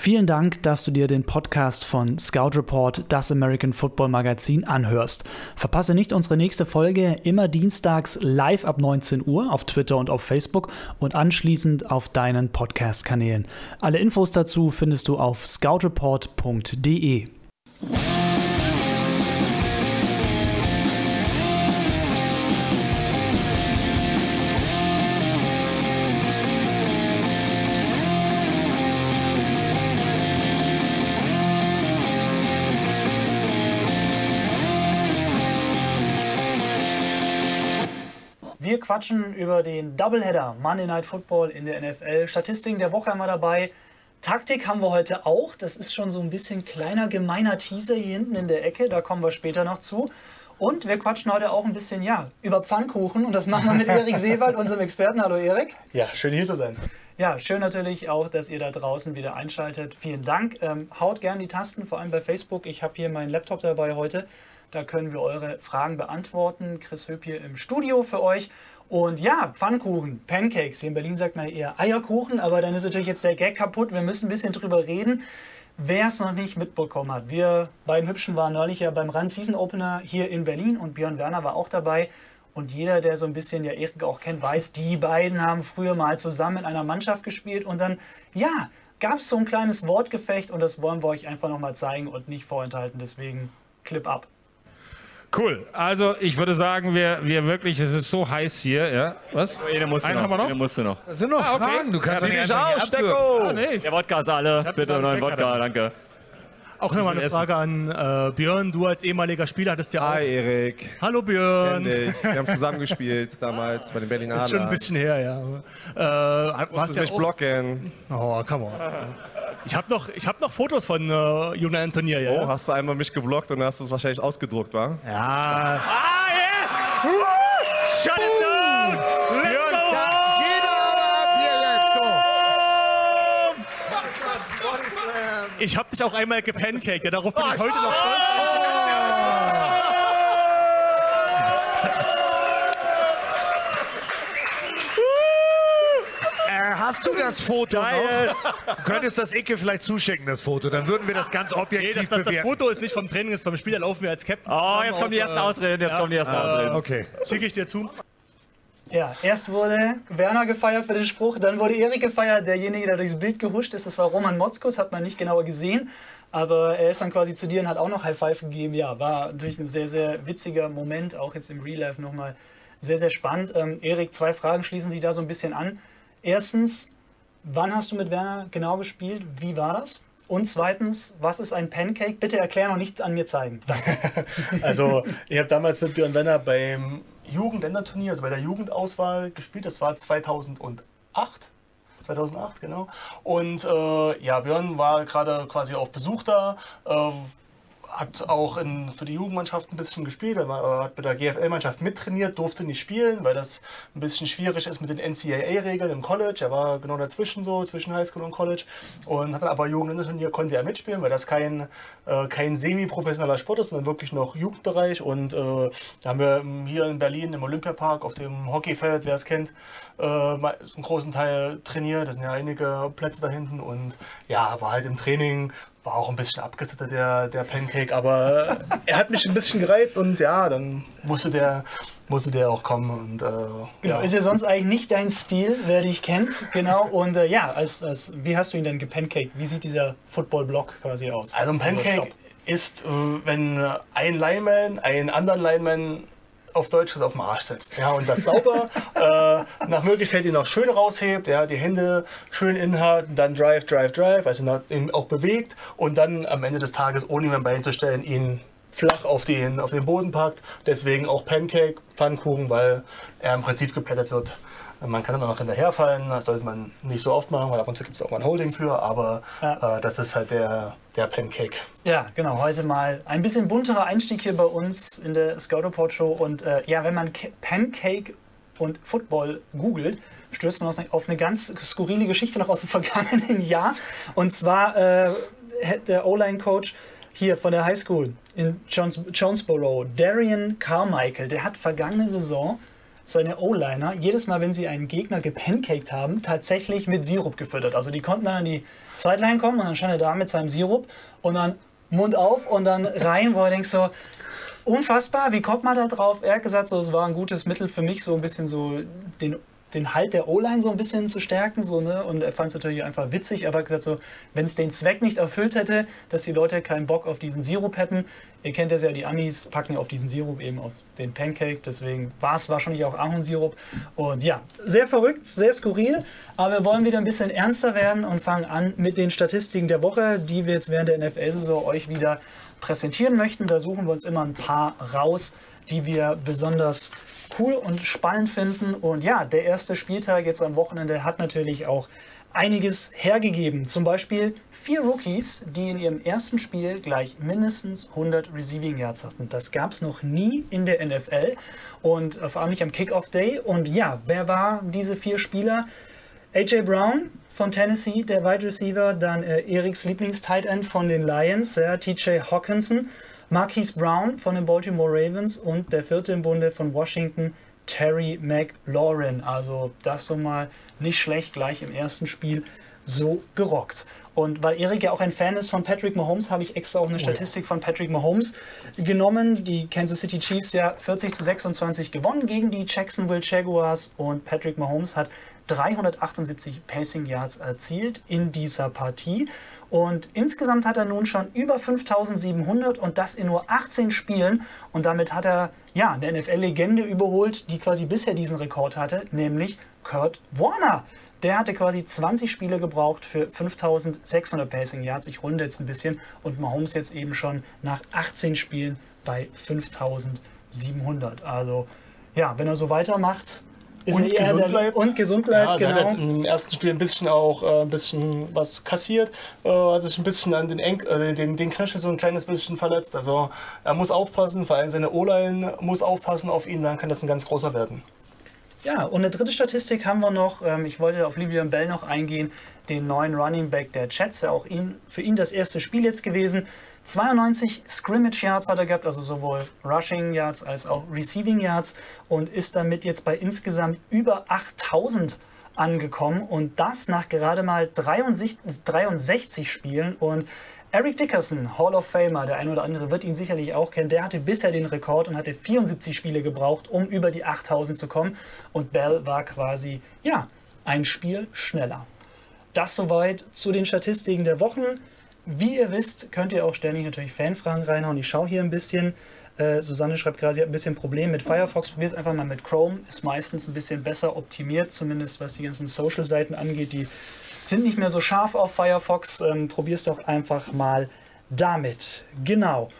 Vielen Dank, dass du dir den Podcast von Scout Report, das American Football Magazin, anhörst. Verpasse nicht unsere nächste Folge immer dienstags live ab 19 Uhr auf Twitter und auf Facebook und anschließend auf deinen Podcast-Kanälen. Alle Infos dazu findest du auf scoutreport.de. quatschen über den Doubleheader Monday Night Football in der NFL. Statistiken der Woche haben wir dabei. Taktik haben wir heute auch. Das ist schon so ein bisschen kleiner gemeiner Teaser hier hinten in der Ecke. Da kommen wir später noch zu. Und wir quatschen heute auch ein bisschen ja, über Pfannkuchen. Und das machen wir mit Erik Seewald, unserem Experten. Hallo Erik. Ja, schön hier zu sein. Ja, schön natürlich auch, dass ihr da draußen wieder einschaltet. Vielen Dank. Ähm, haut gerne die Tasten, vor allem bei Facebook. Ich habe hier meinen Laptop dabei heute. Da können wir eure Fragen beantworten. Chris Höp hier im Studio für euch. Und ja, Pfannkuchen, Pancakes. Hier in Berlin sagt man eher Eierkuchen, aber dann ist natürlich jetzt der Gag kaputt. Wir müssen ein bisschen drüber reden. Wer es noch nicht mitbekommen hat, wir beiden Hübschen waren neulich ja beim Run Season Opener hier in Berlin und Björn Werner war auch dabei. Und jeder, der so ein bisschen ja Erik auch kennt, weiß, die beiden haben früher mal zusammen in einer Mannschaft gespielt und dann, ja, gab es so ein kleines Wortgefecht und das wollen wir euch einfach nochmal zeigen und nicht vorenthalten. Deswegen Clip ab. Cool. Also ich würde sagen, wir, wir wirklich, es ist so heiß hier. Ja? Was? Eine musste Einen noch. haben wir noch? Eine musste noch. Das sind noch Ah, okay. Fragen, du kannst Ja, doch nicht hier abwürgen. Ah, nee. Der Wodka ist alle. Bitte einen neuen Wodka danke. Auch nochmal eine Frage an äh, Björn. Du als ehemaliger Spieler hattest ja auch. Hi Erik, Hallo Björn. Wir haben zusammen gespielt damals bei den Berlin Ist schon ein bisschen her, ja. Äh, Musst warst du ja mich auch, blocken. Oh, come on. Ich habe noch, ich hab noch Fotos von äh, Juna Antonia, ja. Oh, hast du einmal mich geblockt und hast du es wahrscheinlich ausgedruckt, wa? Ja, Ah, yeah! Shut it down! Let's go home! Jeder ab hier jetzt, so. ich habe dich auch einmal gepancaked, ja, darauf bin ich heute noch stolz. Äh, hast du das Foto noch? Du könntest das Icke vielleicht zuschicken, das Foto. Dann würden wir das ganz Nee, objektiv das, das, das bewerten. Foto ist nicht vom Training, ist vom Spiel, da laufen wir als Captain. Oh, jetzt kommen die ersten äh, Ausreden, jetzt kommen die ersten Ausreden. Okay. Schicke ich dir zu. Ja, erst wurde Werner gefeiert für den Spruch, dann wurde Erik gefeiert, derjenige, der durchs Bild gehuscht ist. Das war Roman Motzkus, hat man nicht genauer gesehen. Aber er ist dann quasi zu dir und hat auch noch High Five gegeben. Ja, war natürlich ein sehr, sehr witziger Moment, auch jetzt im Real Life nochmal sehr, sehr spannend. Ähm, Erik, zwei Fragen schließen sich da so ein bisschen an. Erstens, wann hast du mit Werner genau gespielt? Wie war das? Und zweitens, was ist ein Pancake? Bitte erklären und nicht an mir zeigen. Also, ich habe damals mit Björn Wenner beim Jugendländerturnier, also bei der Jugendauswahl gespielt. Das war 2008. 2008, genau. Und äh, ja, Björn war gerade quasi auf Besuch da. Äh, hat auch in, für die Jugendmannschaft ein bisschen gespielt, hat bei der GFL-Mannschaft mittrainiert, durfte nicht spielen, weil das ein bisschen schwierig ist mit den NCAA-Regeln im College. Er war genau dazwischen so, zwischen Highschool und College. Und hat dann aber Jugendturnier konnte er mitspielen, weil das kein, äh, kein semi-professioneller Sport ist, sondern wirklich noch Jugendbereich. Und äh, da haben wir hier in Berlin im Olympiapark auf dem Hockeyfeld, wer es kennt, äh, einen großen Teil trainiert. Da sind ja einige Plätze da hinten. Und ja, war halt im Training, war auch ein bisschen abgesittet, der, der Pancake, aber er hat mich ein bisschen gereizt und ja, dann musste der, musste der auch kommen und äh, Genau, ja. ist ja sonst eigentlich nicht dein Stil, wer dich kennt. Genau, und äh, ja, als, als, wie hast du ihn denn gepancaked? Wie sieht dieser Football-Block quasi aus? Also ein Pancake ist, äh, wenn äh, ein Lineman einen anderen Lineman auf Deutsch auf den Arsch setzt. Ja, und das sauber, äh, nach Möglichkeit ihn auch schön raushebt, ja, die Hände schön inhalten, dann Drive, Drive, Drive, also ihn auch bewegt und dann am Ende des Tages, ohne ihn am Bein zu stellen, ihn flach auf den, auf den Boden packt. Deswegen auch Pancake, Pfannkuchen, weil er im Prinzip geplättet wird. Man kann dann auch noch hinterherfallen, das sollte man nicht so oft machen, weil ab und zu gibt es auch mal ein Holding für, aber Ja. äh, das ist halt der, der Pancake. Ja, genau. Heute mal ein bisschen bunterer Einstieg hier bei uns in der Scout Report Show. Und äh, ja, wenn man Ke- Pancake und Football googelt, stößt man auf eine ganz skurrile Geschichte noch aus dem vergangenen Jahr. Und zwar äh, der O-Line-Coach hier von der High School in Jones Jonesboro, Darian Carmichael, der hat vergangene Saison seine O-Liner jedes Mal, wenn sie einen Gegner gepancaked haben, tatsächlich mit Sirup gefüttert. Also die konnten dann an die Sideline kommen und dann stand er da mit seinem Sirup und dann Mund auf und dann rein, wo er denkt so, unfassbar, wie kommt man da drauf? Er hat gesagt, so, es war ein gutes Mittel für mich, so ein bisschen so den den Halt der O-Line so ein bisschen zu stärken. So, ne? Und er fand es natürlich einfach witzig, aber gesagt, so, wenn es den Zweck nicht erfüllt hätte, dass die Leute keinen Bock auf diesen Sirup hätten, ihr kennt das ja, die Amis packen auf diesen Sirup eben auf den Pancake, deswegen war es wahrscheinlich auch Ahornsirup. Und ja, sehr verrückt, sehr skurril, aber wir wollen wieder ein bisschen ernster werden und fangen an mit den Statistiken der Woche, die wir jetzt während der NFL-Saison euch wieder präsentieren möchten. Da suchen wir uns immer ein paar raus, die wir besonders cool und spannend finden. Und ja, der erste Spieltag jetzt am Wochenende hat natürlich auch einiges hergegeben. Zum Beispiel vier Rookies, die in ihrem ersten Spiel gleich mindestens 100 Receiving Yards hatten. Das gab es noch nie in der NFL und vor allem nicht am Kickoff Day. Und ja, wer war diese vier Spieler? AJ Brown von Tennessee, der Wide Receiver, dann äh, Eriks Lieblings-Tight End von den Lions, ja, TJ Hawkinson, Marquise Brown von den Baltimore Ravens und der vierte im Bunde von Washington, Terry McLaurin. Also das so mal nicht schlecht gleich im ersten Spiel so gerockt. Und weil Erik ja auch ein Fan ist von Patrick Mahomes, habe ich extra auch eine Statistik von Patrick Mahomes genommen. Die Kansas City Chiefs ja 40 zu 26 gewonnen gegen die Jacksonville Jaguars und Patrick Mahomes hat 378 Passing Yards erzielt in dieser Partie. Und insgesamt hat er nun schon über 5700 und das in nur 18 Spielen. Und damit hat er ja eine NFL-Legende überholt, die quasi bisher diesen Rekord hatte, nämlich Kurt Warner. Der hatte quasi 20 Spiele gebraucht für 5600 Passing Yards. Ich runde jetzt ein bisschen und Mahomes jetzt eben schon nach 18 Spielen bei 5700. Also ja, wenn er so weitermacht, ist Und er gesund bleibt. und gesund bleibt. Ja, genau. hat im ersten Spiel ein bisschen auch äh, ein bisschen was kassiert, äh, hat sich ein bisschen an den, Enk äh, den, den Knöchel so ein kleines bisschen verletzt. Also er muss aufpassen, vor allem seine O-Line muss aufpassen auf ihn, dann kann das ein ganz großer werden. Ja, und eine dritte Statistik haben wir noch. Ähm, ich wollte auf Livian Bell noch eingehen, den neuen Running Back der Jets. Ja, auch ihn, für ihn das erste Spiel jetzt gewesen. 92 Scrimmage Yards hat er gehabt, also sowohl Rushing Yards als auch Receiving Yards und ist damit jetzt bei insgesamt über 8000 angekommen und das nach gerade mal 63, 63 Spielen und Eric Dickerson, Hall of Famer, der ein oder andere wird ihn sicherlich auch kennen, der hatte bisher den Rekord und hatte 74 Spiele gebraucht, um über die 8000 zu kommen. Und Bell war quasi, ja, ein Spiel schneller. Das soweit zu den Statistiken der Wochen. Wie ihr wisst, könnt ihr auch ständig natürlich Fanfragen reinhauen. Ich schaue hier ein bisschen. Äh, Susanne schreibt gerade, sie hat ein bisschen Problem mit Firefox. Probier es einfach mal mit Chrome. Ist meistens ein bisschen besser optimiert, zumindest was die ganzen Social-Seiten angeht. Die sind nicht mehr so scharf auf Firefox. Ähm, Probier es doch einfach mal damit. Genau.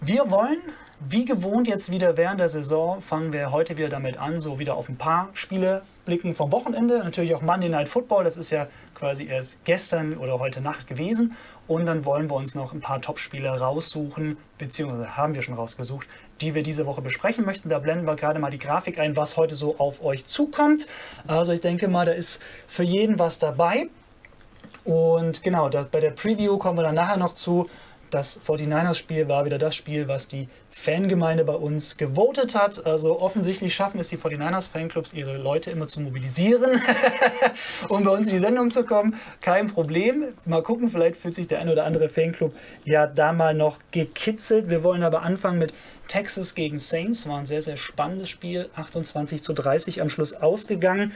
Wir wollen, wie gewohnt jetzt wieder während der Saison, fangen wir heute wieder damit an, so wieder auf ein paar Spiele blicken vom Wochenende. Natürlich auch Monday Night Football, das ist ja quasi erst gestern oder heute Nacht gewesen. Und dann wollen wir uns noch ein paar Top-Spiele raussuchen, beziehungsweise haben wir schon rausgesucht, die wir diese Woche besprechen möchten. Da blenden wir gerade mal die Grafik ein, was heute so auf euch zukommt. Also ich denke mal, da ist für jeden was dabei. Und genau, das, bei der Preview kommen wir dann nachher noch zu. Das 49ers-Spiel war wieder das Spiel, was die Fangemeinde bei uns gewotet hat. Also offensichtlich schaffen es die 49ers-Fanclubs, ihre Leute immer zu mobilisieren, um bei uns in die Sendung zu kommen. Kein Problem. Mal gucken, vielleicht fühlt sich der ein oder andere Fanclub ja da mal noch gekitzelt. Wir wollen aber anfangen mit Texas gegen Saints. War ein sehr, sehr spannendes Spiel. 28 zu 30 am Schluss ausgegangen.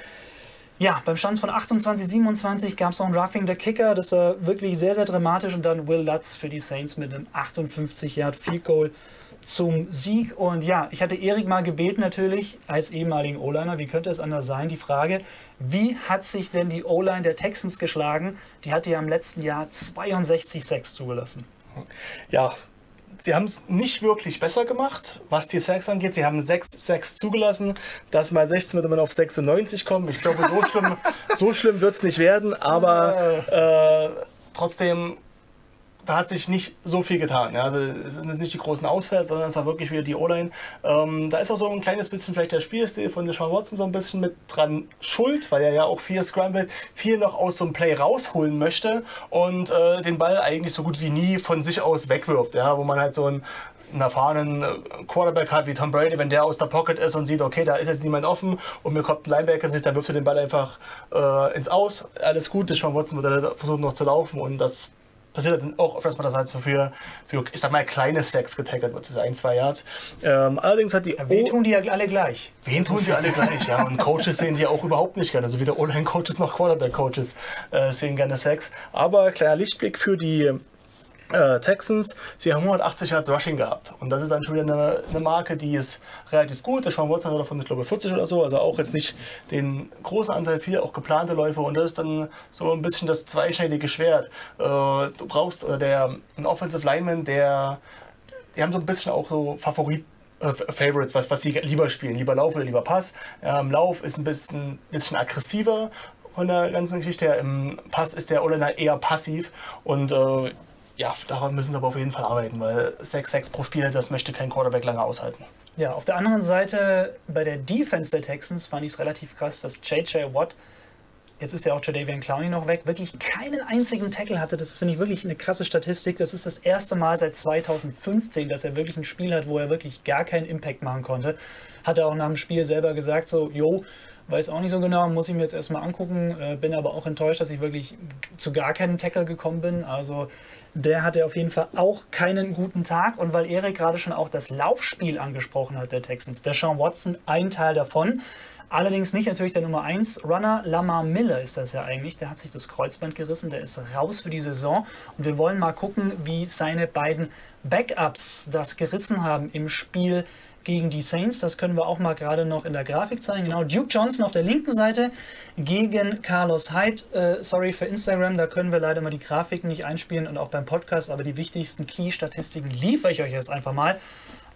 Ja, beim Stand von 28, 27 gab es noch ein Roughing the Kicker. Das war wirklich sehr, sehr dramatisch. Und dann Will Lutz für die Saints mit einem 58 Yard Field Goal zum Sieg. Und ja, ich hatte Erik mal gebeten natürlich, als ehemaligen O-Liner, wie könnte es anders sein, die Frage, wie hat sich denn die O-Line der Texans geschlagen? Die hatte ja im letzten Jahr 62 Sacks zugelassen. Ja, sie haben es nicht wirklich besser gemacht, was die Sacks angeht. Sie haben 6 Sacks zugelassen. Das mal 16 wird man auf 96 kommen. Ich glaube, so schlimm, so schlimm wird es nicht werden, aber äh, trotzdem, da hat sich nicht so viel getan. Ja. Also es sind nicht die großen Ausfälle, sondern es war wirklich wieder die O-Line. Ähm, da ist auch so ein kleines bisschen vielleicht der Spielstil von Deshaun Watson so ein bisschen mit dran schuld, weil er ja auch viel scrambled, viel noch aus so einem Play rausholen möchte und äh, den Ball eigentlich so gut wie nie von sich aus wegwirft. Ja, wo man halt so ein einen erfahrenen äh, Quarterback hat wie Tom Brady, wenn der aus der Pocket ist und sieht, okay, da ist jetzt niemand offen und mir kommt ein Linebacker in sich, dann wirft er den Ball einfach äh, ins Aus. Alles gut, Sean Watson wird versuchen noch zu laufen und das passiert dann auch mal, dass halt so für, für, ich sag mal, kleine Sacks getackert wird, so ein, zwei Yards. Ähm, allerdings hat die Wen O- tun die ja alle gleich? Wen tun sie alle gleich, ja. Und Coaches sehen die auch überhaupt nicht gerne. Also weder O-Line-Coaches noch Quarterback-Coaches äh, sehen gerne Sex. Aber kleiner Lichtblick für die äh, Texans. Sie haben 180 Yards Rushing gehabt. Und das ist dann schon wieder eine, eine Marke, die ist relativ gut. Der Sean Watson hat davon, ich glaube, 40 oder so. Also auch jetzt nicht den großen Anteil, viele auch geplante Läufe. Und das ist dann so ein bisschen das zweischneidige Schwert. Äh, du brauchst, oder der, ein Offensive Lineman, der die haben so ein bisschen auch so Favorit. äh, Favorites, was, was sie lieber spielen, lieber Lauf oder lieber Pass. Im Lauf ist ein bisschen, bisschen aggressiver von der ganzen Geschichte her. Im Pass ist der Oliner eher passiv und äh, ja, daran müssen sie aber auf jeden Fall arbeiten, weil 6-6 pro Spiel, das möchte kein Quarterback lange aushalten. Ja, auf der anderen Seite, bei der Defense der Texans fand ich es relativ krass, dass JJ Watt, jetzt ist ja auch Jadavian Clowney noch weg, wirklich keinen einzigen Tackle hatte. Das finde ich wirklich eine krasse Statistik. Das ist das erste Mal seit 2015, dass er wirklich ein Spiel hat, wo er wirklich gar keinen Impact machen konnte. Hat er auch nach dem Spiel selber gesagt, so, jo, weiß auch nicht so genau, muss ich mir jetzt erstmal angucken. Äh, bin aber auch enttäuscht, dass ich wirklich zu gar keinem Tackle gekommen bin. Also der hatte auf jeden Fall auch keinen guten Tag. Und weil Erik gerade schon auch das Laufspiel angesprochen hat, der Texans, der Sean Watson, ein Teil davon. Allerdings nicht natürlich der Nummer 1 Runner, Lamar Miller ist das ja eigentlich. Der hat sich das Kreuzband gerissen, der ist raus für die Saison. Und wir wollen mal gucken, wie seine beiden Backups das gerissen haben im Spiel gegen die Saints. Das können wir auch mal gerade noch in der Grafik zeigen. Genau, Duke Johnson auf der linken Seite gegen Carlos Hyde. Äh, sorry für Instagram, da können wir leider mal die Grafiken nicht einspielen und auch beim Podcast, aber die wichtigsten Key-Statistiken liefere ich euch jetzt einfach mal.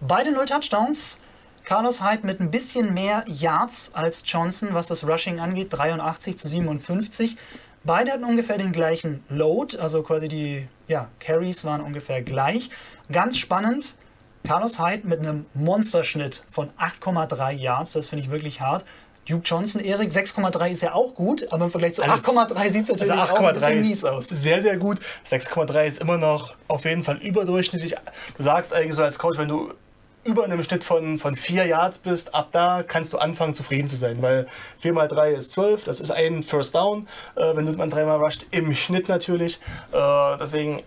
Beide null Touchdowns. Carlos Hyde mit ein bisschen mehr Yards als Johnson, was das Rushing angeht, 83 zu 57. Beide hatten ungefähr den gleichen Load, also quasi die ja, Carries waren ungefähr gleich. Ganz spannend, Carlos Hyde mit einem Monsterschnitt von 8,3 Yards, das finde ich wirklich hart. Duke Johnson, Erik, 6,3 ist ja auch gut, aber im Vergleich zu Alles- 8,3 sieht es natürlich Also auch ein 8,3 bisschen mies aus. sehr, sehr gut. 6,3 ist immer noch auf jeden Fall überdurchschnittlich. Du sagst eigentlich so als Coach, wenn du über einem Schnitt von, von 4 Yards bist, ab da kannst du anfangen zufrieden zu sein, weil 4 mal 3 ist 12, das ist ein First Down, äh, wenn du man dreimal rusht, im Schnitt natürlich. Äh, deswegen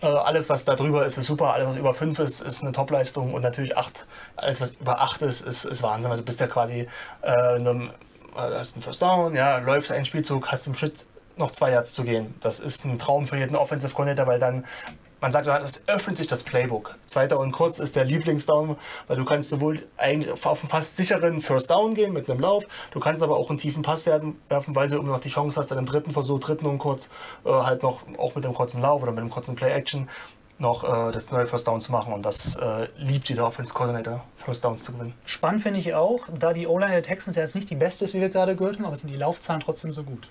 äh, alles, was da drüber ist, ist super. Alles, was über 5 ist, ist eine Topleistung. Und natürlich 8. Alles, was über 8 ist, ist, ist Wahnsinn. Du bist ja quasi, äh, in einem, äh, hast einen First Down, ja, läufst einen Spielzug, hast im Schritt noch zwei Yards zu gehen. Das ist ein Traum für jeden Offensive Coordinator, weil dann man sagt, es öffnet sich das Playbook. Zweiter und kurz ist der Lieblingsdown, weil du kannst sowohl auf einen fast sicheren First Down gehen mit einem Lauf, du kannst aber auch einen tiefen Pass werfen weil du immer noch die Chance hast, dann im dritten Versuch, dritten und kurz, äh, halt noch auch mit einem kurzen Lauf oder mit einem kurzen Play-Action noch äh, das neue First Down zu machen. Und das äh, liebt jeder Offense Coordinator, First Downs zu gewinnen. Spannend finde ich auch, da die O-Line der Texans ja jetzt nicht die beste ist, wie wir gerade gehört haben, aber sind die Laufzahlen trotzdem so gut.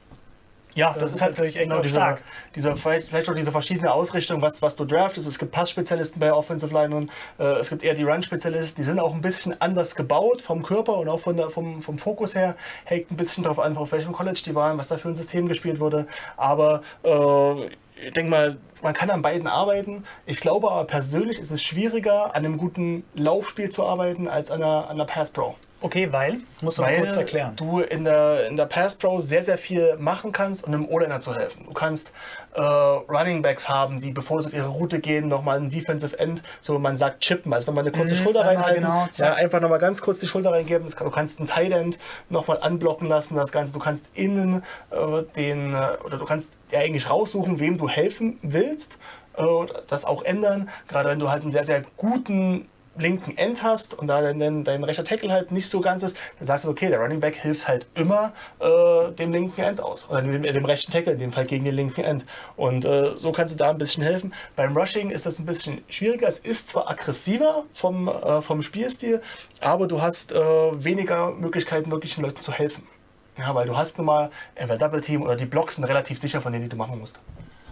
Ja, Das das, ist halt natürlich echt genau diese, stark. diese, vielleicht auch diese verschiedene Ausrichtung, was, was du draftest. Es gibt Passspezialisten bei Offensive Line äh, es gibt eher die Run-Spezialisten, die sind auch ein bisschen anders gebaut vom Körper und auch von der, vom, vom Fokus her. Hängt ein bisschen darauf an, auf welchem College die waren, was da für ein System gespielt wurde. Aber äh, ich denke mal, man kann an beiden arbeiten. Ich glaube aber persönlich ist es schwieriger, an einem guten Laufspiel zu arbeiten, als an einer, an einer Pass-Pro. Okay, weil? Musst du mal Weil kurz erklären. du in der, in der Pass Pro sehr, sehr viel machen kannst, um einem O-Liner zu helfen. Du kannst äh, Running Backs haben, die bevor sie auf ihre Route gehen, nochmal einen Defensive End, so man sagt chippen, also nochmal eine kurze Schulter einmal reinhalten. genau, ja, einfach nochmal ganz kurz die Schulter reingeben. Kann, du kannst einen Tight End nochmal anblocken lassen, das Ganze. Du kannst innen äh, den, äh, oder du kannst ja eigentlich raussuchen, wem du helfen willst, äh, das auch ändern. Gerade wenn du halt einen sehr, sehr guten linken End hast und da dein, dein rechter Tackle halt nicht so ganz ist, dann sagst du, okay, der Running Back hilft halt immer äh, dem linken End aus. Oder dem, dem rechten Tackle, in dem Fall gegen den linken End. Und äh, so kannst du da ein bisschen helfen. Beim Rushing ist das ein bisschen schwieriger. Es ist zwar aggressiver vom, äh, vom Spielstil, aber du hast äh, weniger Möglichkeiten, wirklich den Leuten zu helfen. Ja, weil du hast nun mal entweder Double Team oder die Blocks sind relativ sicher von denen, die du machen musst.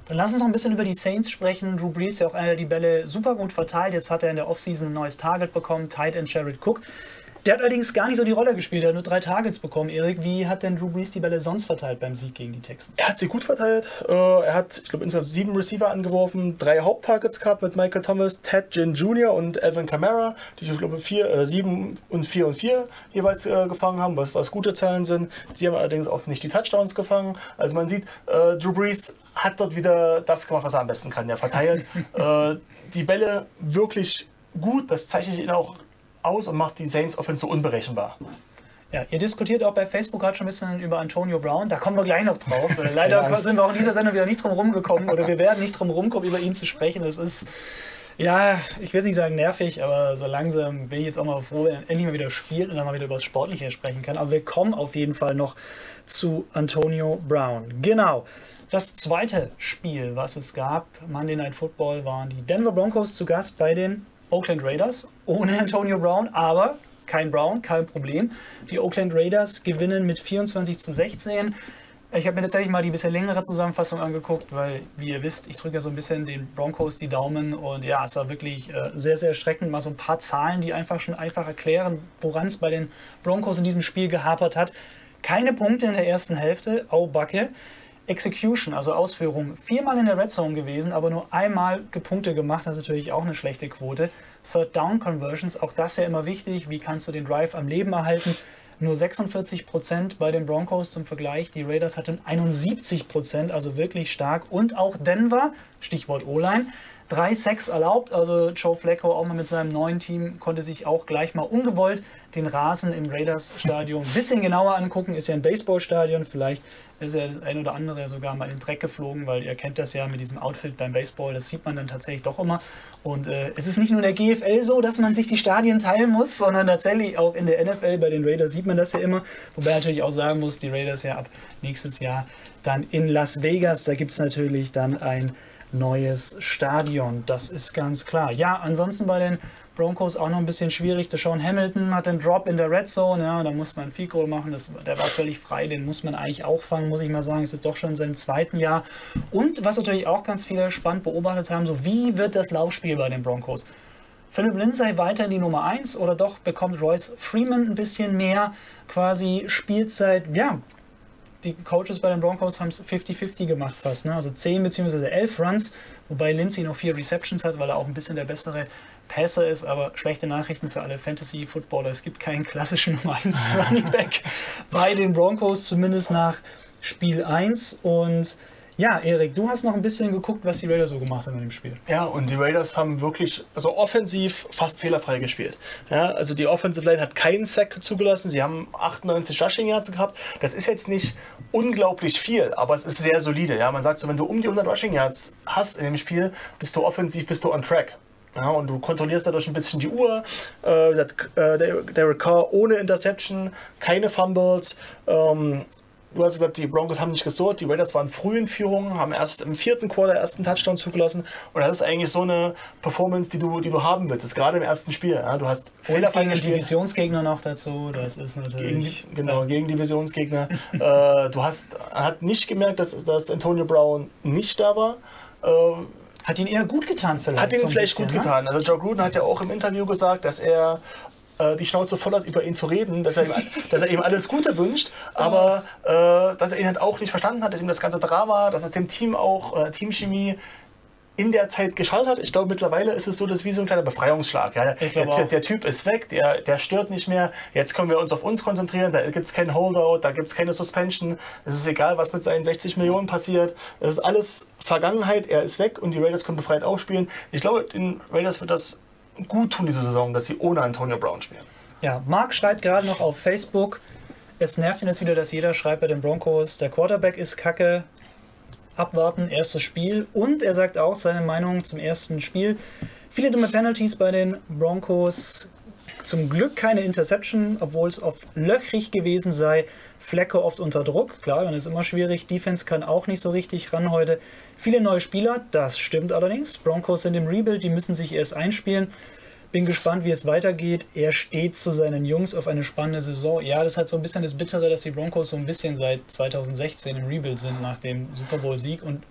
Dann lass uns noch ein bisschen über die Saints sprechen. Drew Brees ja auch einer, der die Bälle super gut verteilt. Jetzt hat er in der Offseason ein neues Target bekommen, Tight End Jared Cook. Der hat allerdings gar nicht so die Rolle gespielt. Er hat nur drei Targets bekommen. Erik, wie hat denn Drew Brees die Bälle sonst verteilt beim Sieg gegen die Texans? Er hat sie gut verteilt. Äh, er hat, ich glaube, insgesamt sieben Receiver angeworfen, drei Haupttargets gehabt mit Michael Thomas, Ted Ginn Jr. und Alvin Kamara, die ich glaube vier, äh, sieben und vier und vier jeweils äh, gefangen haben, was, was gute Zahlen sind. Die haben allerdings auch nicht die Touchdowns gefangen. Also man sieht, äh, Drew Brees hat dort wieder das gemacht, was er am besten kann. Er verteilt äh, die Bälle wirklich gut. Das zeichnet ihn auch aus und macht die Saints Offense so unberechenbar. Ja, ihr diskutiert auch bei Facebook gerade schon ein bisschen über Antonio Brown. Da kommen wir gleich noch drauf. Äh, Leider sind wir auch in dieser Sendung wieder nicht drum rumgekommen oder wir werden nicht drum rumkommen, über ihn zu sprechen. Das ist, ja, ich will nicht sagen nervig, aber so langsam bin ich jetzt auch mal froh, wenn endlich mal wieder spielt und dann mal wieder über das Sportliche sprechen kann. Aber wir kommen auf jeden Fall noch zu Antonio Brown. Genau. Das zweite Spiel, was es gab, Monday Night Football, waren die Denver Broncos zu Gast bei den Oakland Raiders ohne Antonio Brown, aber kein Brown, kein Problem. Die Oakland Raiders gewinnen mit 24 zu 16. Ich habe mir tatsächlich mal die bisschen längere Zusammenfassung angeguckt, weil, wie ihr wisst, ich drücke ja so ein bisschen den Broncos die Daumen und ja, es war wirklich äh, sehr, sehr erschreckend. Mal so ein paar Zahlen, die einfach schon einfach erklären, woran es bei den Broncos in diesem Spiel gehapert hat. Keine Punkte in der ersten Hälfte, au Backe. Execution, also Ausführung, viermal in der Red Zone gewesen, aber nur einmal Punkte gemacht, das ist natürlich auch eine schlechte Quote. Third Down Conversions, auch das ja immer wichtig, wie kannst du den Drive am Leben erhalten? Nur 46% bei den Broncos zum Vergleich, die Raiders hatten 71%, also wirklich stark. Und auch Denver, Stichwort O-Line, drei Sacks erlaubt. Also Joe Flacco auch mal mit seinem neuen Team konnte sich auch gleich mal ungewollt den Rasen im Raiders Stadion ein bisschen genauer angucken. Ist ja ein Baseballstadion. Vielleicht ist ja das ein oder andere sogar mal in den Dreck geflogen, weil ihr kennt das ja mit diesem Outfit beim Baseball. Das sieht man dann tatsächlich doch immer. Und äh, es ist nicht nur in der GFL so, dass man sich die Stadien teilen muss, sondern tatsächlich auch in der NFL bei den Raiders sieht man das ja immer. Wobei natürlich auch sagen muss, die Raiders ja ab nächstes Jahr dann in Las Vegas, da gibt es natürlich dann ein neues Stadion. Das ist ganz klar. Ja, ansonsten bei den Broncos auch noch ein bisschen schwierig. Der Sean Hamilton hat den Drop in der Red Zone. Ja, da muss man Field Goal machen. Das, der war völlig frei. Den muss man eigentlich auch fangen, muss ich mal sagen. Ist jetzt doch schon in seinem zweiten Jahr. Und was natürlich auch ganz viele spannend beobachtet haben, so wie wird das Laufspiel bei den Broncos? Philipp Lindsay weiter in die Nummer 1 oder doch bekommt Royce Freeman ein bisschen mehr quasi Spielzeit? Ja, die Coaches bei den Broncos haben es 50-50 gemacht fast. Ne? Also 10 bzw. 11 Runs, wobei Lindsay noch 4 Receptions hat, weil er auch ein bisschen der bessere Passer ist. Aber schlechte Nachrichten für alle Fantasy-Footballer. Es gibt keinen klassischen Nummer 1 Running Back bei den Broncos, zumindest nach Spiel 1. Und ja, Erik, du hast noch ein bisschen geguckt, was die Raiders so gemacht haben in dem Spiel. Ja, und die Raiders haben wirklich, also offensiv fast fehlerfrei gespielt. Ja, also die Offensive Line hat keinen Sack zugelassen. Sie haben 98 Rushing Yards gehabt. Das ist jetzt nicht unglaublich viel, aber es ist sehr solide. Ja, man sagt so, wenn du um die 100 Rushing Yards hast in dem Spiel, bist du offensiv, bist du on track. Ja, und du kontrollierst dadurch ein bisschen die Uhr. Äh, der, Derek Carr ohne Interception, keine Fumbles. Ähm, du hast gesagt, die Broncos haben nicht gesorgt, die Raiders waren früh in Führung, haben erst im vierten Quarter ersten Touchdown zugelassen und das ist eigentlich so eine Performance, die du, die du haben willst, gerade im ersten Spiel. Ja? Du hast fehlerfrei gegen. Divisionsgegner noch dazu, das ist natürlich... Gegen, genau, ja. gegen Divisionsgegner. äh, du hast hat nicht gemerkt, dass, dass Antonio Brown nicht da war. Äh, hat ihn eher gut getan vielleicht. Hat ihn so vielleicht bisschen, gut ne? getan. Also Joe Gruden hat ja auch im Interview gesagt, dass er äh, die Schnauze voll hat, über ihn zu reden, dass er ihm, dass er ihm alles Gute wünscht, aber äh, dass er ihn halt auch nicht verstanden hat, dass ihm das ganze Drama, dass es dem Team auch, äh, Teamchemie in der Zeit geschaut hat. Ich glaube, mittlerweile ist es so, dass wie so ein kleiner Befreiungsschlag. Ja? Der, der, Typ ist weg, der, der stört nicht mehr. Jetzt können wir uns auf uns konzentrieren. Da gibt es kein Holdout, da gibt es keine Suspension. Es ist egal, was mit seinen 60 Millionen passiert. Es ist alles Vergangenheit. Er ist weg und die Raiders können befreit aufspielen. Ich glaube, den Raiders wird das gut tun diese Saison, dass sie ohne Antonio Brown spielen. Ja, Marc schreibt gerade noch auf Facebook, es nervt ihn jetzt wieder, dass jeder schreibt bei den Broncos, der Quarterback ist kacke, abwarten, erstes Spiel. Und er sagt auch seine Meinung zum ersten Spiel. Viele dumme Penalties bei den Broncos. Zum Glück keine Interception, obwohl es oft löchrig gewesen sei. Flecke oft unter Druck, klar, dann ist immer schwierig. Defense kann auch nicht so richtig ran heute. Viele neue Spieler, das stimmt allerdings. Broncos sind im Rebuild, die müssen sich erst einspielen. Bin gespannt, wie es weitergeht. Er steht zu seinen Jungs auf eine spannende Saison. Ja, das hat so ein bisschen das Bittere, dass die Broncos so ein bisschen seit 2016 im Rebuild sind nach dem Super Bowl-Sieg und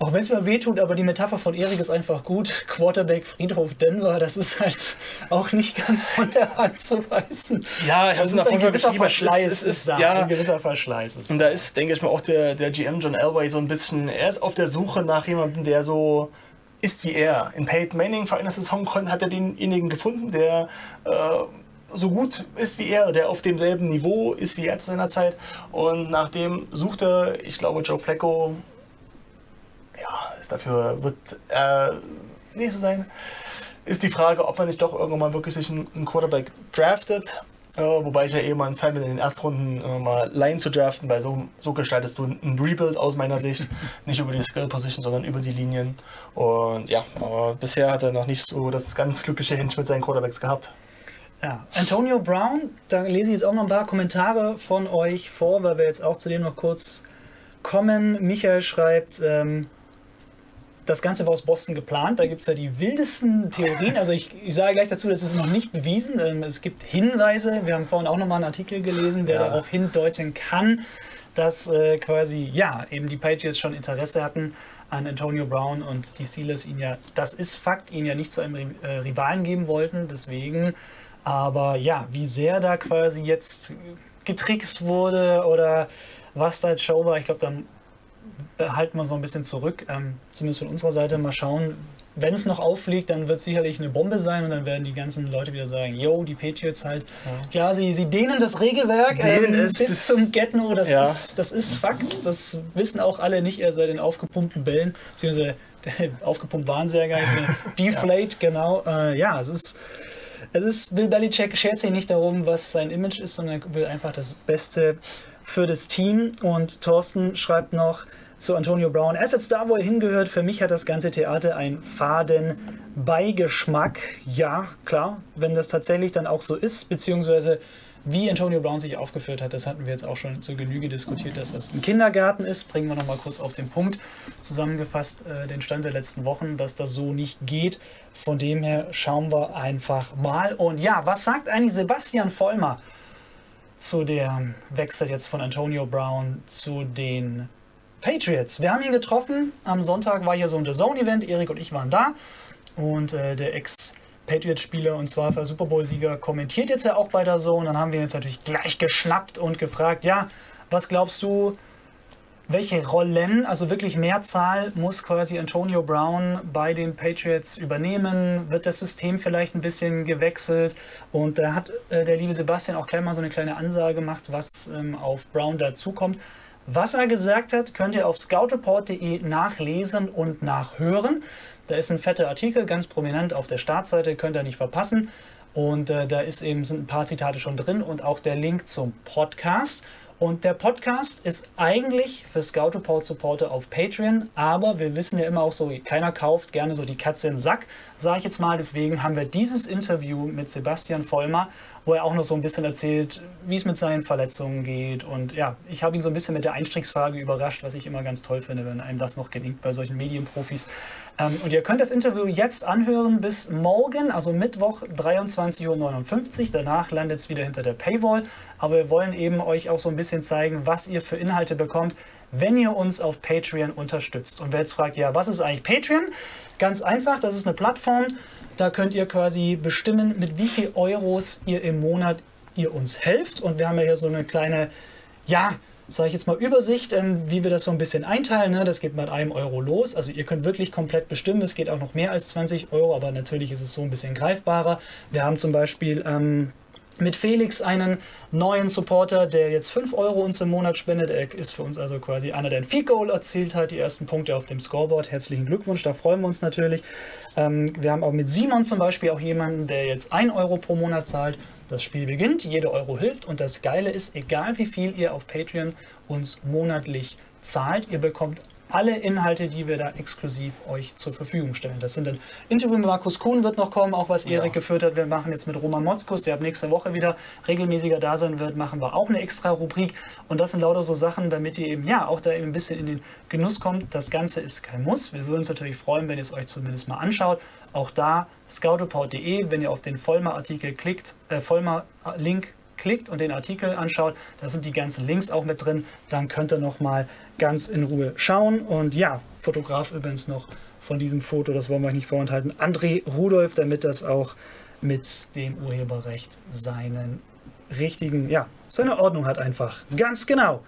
Auch wenn es mir wehtut, aber die Metapher von Erik ist einfach gut. Quarterback Friedhof Denver, das ist halt auch nicht ganz von der Hand zu weisen. Ja, ich habe es ist ein gewisser ist- Verschleiß es ist ist, da. ja, Ein gewisser Verschleiß ist Und da ist, denke ich mal, auch der, der GM John Elway so ein bisschen, er ist auf der Suche nach jemandem, der so ist wie er. In Peyton Manning vor einer Saison hat er denjenigen gefunden, der äh, so gut ist wie er, der auf demselben Niveau ist wie er zu seiner Zeit. Und nachdem sucht er, ich glaube, Joe Flacco, ja, ist dafür, wird er nicht so sein. Ist die Frage, ob man nicht doch irgendwann mal wirklich sich einen einen Quarterback draftet. Äh, wobei ich ja eh mal ein Fan bin, in den Erstrunden äh, mal Line zu draften, weil so, so gestaltest du ein Rebuild aus meiner Sicht. Nicht über die Skill Position, sondern über die Linien. Und ja, aber bisher hat er noch nicht so das ganz glückliche Hinch mit seinen Quarterbacks gehabt. Ja, Antonio Brown, da lese ich jetzt auch noch ein paar Kommentare von euch vor, weil wir jetzt auch zu dem noch kurz kommen. Michael schreibt, ähm, das Ganze war aus Boston geplant. Da gibt es ja die wildesten Theorien. Also ich, ich sage gleich dazu, das ist noch nicht bewiesen. Ähm, es gibt Hinweise. Wir haben vorhin auch noch mal einen Artikel gelesen, der Ja. darauf hindeuten kann, dass äh, quasi, ja, eben die Patriots schon Interesse hatten an Antonio Brown und die Steelers ihn ja, das ist Fakt, ihn ja nicht zu einem äh, Rivalen geben wollten. Deswegen, aber ja, wie sehr da quasi jetzt getrickst wurde oder was da jetzt Show war, ich glaube, dann behalten wir so ein bisschen zurück. Ähm, zumindest von unserer Seite mal schauen. Wenn es noch auffliegt, dann wird es sicherlich eine Bombe sein und dann werden die ganzen Leute wieder sagen, yo, die Patriots halt. Klar, sie, sie dehnen das Regelwerk dehnen ähm, es bis bis- zum Get-No. Das, Ja. ist, das ist Fakt. Das wissen auch alle nicht erst seit den aufgepumpten Bällen. Beziehungsweise aufgepumpt waren sie ja gar nicht. Deflate, genau. Äh, ja, es ist... Es ist, Bill Belichick schert sich nicht darum, was sein Image ist, sondern er will einfach das Beste für das Team. Und Thorsten schreibt noch zu Antonio Brown, er ist jetzt da, wo er hingehört. Für mich hat das ganze Theater einen faden Beigeschmack. Ja, klar, wenn das tatsächlich dann auch so ist, beziehungsweise wie Antonio Brown sich aufgeführt hat, das hatten wir jetzt auch schon zur Genüge diskutiert, dass das ein Kindergarten ist. Bringen wir noch mal kurz auf den Punkt zusammengefasst äh, den Stand der letzten Wochen, dass das so nicht geht. Von dem her schauen wir einfach mal. Und ja, was sagt eigentlich Sebastian Vollmer zu dem Wechsel jetzt von Antonio Brown zu den Patriots? Wir haben ihn getroffen. Am Sonntag war hier so ein The Zone-Event. Erik und ich waren da. Und äh, der Ex- Patriots-Spieler und zwar für Super Bowl-Sieger kommentiert jetzt ja auch bei der Zone. Dann haben wir ihn jetzt natürlich gleich geschnappt und gefragt, ja, was glaubst du, welche Rollen, also wirklich Mehrzahl, muss quasi Antonio Brown bei den Patriots übernehmen? Wird das System vielleicht ein bisschen gewechselt? Und da hat äh, der liebe Sebastian auch gleich mal so eine kleine Ansage gemacht, was ähm, auf Brown dazukommt. Was er gesagt hat, könnt ihr auf scoutreport.de nachlesen und nachhören. Da ist ein fetter Artikel, ganz prominent auf der Startseite, könnt ihr nicht verpassen. Und äh, da ist eben, sind ein paar Zitate schon drin und auch der Link zum Podcast. Und der Podcast ist eigentlich für Scout Report Supporter auf Patreon, aber wir wissen ja immer auch so, keiner kauft gerne so die Katze im Sack, sage ich jetzt mal. Deswegen haben wir dieses Interview mit Sebastian Vollmer, wo er auch noch so ein bisschen erzählt, wie es mit seinen Verletzungen geht. Und ja, ich habe ihn so ein bisschen mit der Einstiegsfrage überrascht, was ich immer ganz toll finde, wenn einem das noch gelingt bei solchen Medienprofis. Ähm, und ihr könnt das Interview jetzt anhören bis morgen, also Mittwoch 23.59 Uhr. Danach landet es wieder hinter der Paywall. Aber wir wollen eben euch auch so ein bisschen zeigen, was ihr für Inhalte bekommt, wenn ihr uns auf Patreon unterstützt. Und wer jetzt fragt, ja, was ist eigentlich Patreon? Ganz einfach, das ist eine Plattform, da könnt ihr quasi bestimmen, mit wie viel Euros ihr im Monat ihr uns helft. Und wir haben ja hier so eine kleine, ja, sage ich jetzt mal, Übersicht, ähm, wie wir das so ein bisschen einteilen. Ne? Das geht mit einem Euro los. Also ihr könnt wirklich komplett bestimmen. Es geht auch noch mehr als 20 Euro, aber natürlich ist es so ein bisschen greifbarer. Wir haben zum Beispiel ähm, mit Felix einen neuen Supporter, der jetzt 5 Euro uns im Monat spendet. Er ist für uns also quasi einer, der ein Field Goal erzielt hat, die ersten Punkte auf dem Scoreboard. Herzlichen Glückwunsch, da freuen wir uns natürlich. Ähm, wir haben auch mit Simon zum Beispiel auch jemanden, der jetzt 1 Euro pro Monat zahlt. Das Spiel beginnt, jeder Euro hilft und das Geile ist, egal wie viel ihr auf Patreon uns monatlich zahlt, ihr bekommt alle Inhalte, die wir da exklusiv euch zur Verfügung stellen. Das sind dann Interview mit Markus Kuhn wird noch kommen, auch was Erik geführt hat. Wir machen jetzt mit Roman Motzkus, der ab nächster Woche wieder regelmäßiger da sein wird, machen wir auch eine extra Rubrik. Und das sind lauter so Sachen, damit ihr eben ja auch da eben ein bisschen in den Genuss kommt. Das Ganze ist kein Muss. Wir würden uns natürlich freuen, wenn ihr es euch zumindest mal anschaut. Auch da scoutreport.de, wenn ihr auf den Vollmer-Artikel klickt, äh, Vollmer-Link klickt und den Artikel anschaut, da sind die ganzen Links auch mit drin. Dann könnt ihr noch mal ganz in Ruhe schauen. Und ja, Fotograf übrigens noch von diesem Foto, das wollen wir euch nicht vorenthalten, André Rudolf, damit das auch mit dem Urheberrecht seinen richtigen, ja, seine Ordnung hat einfach. Ganz genau.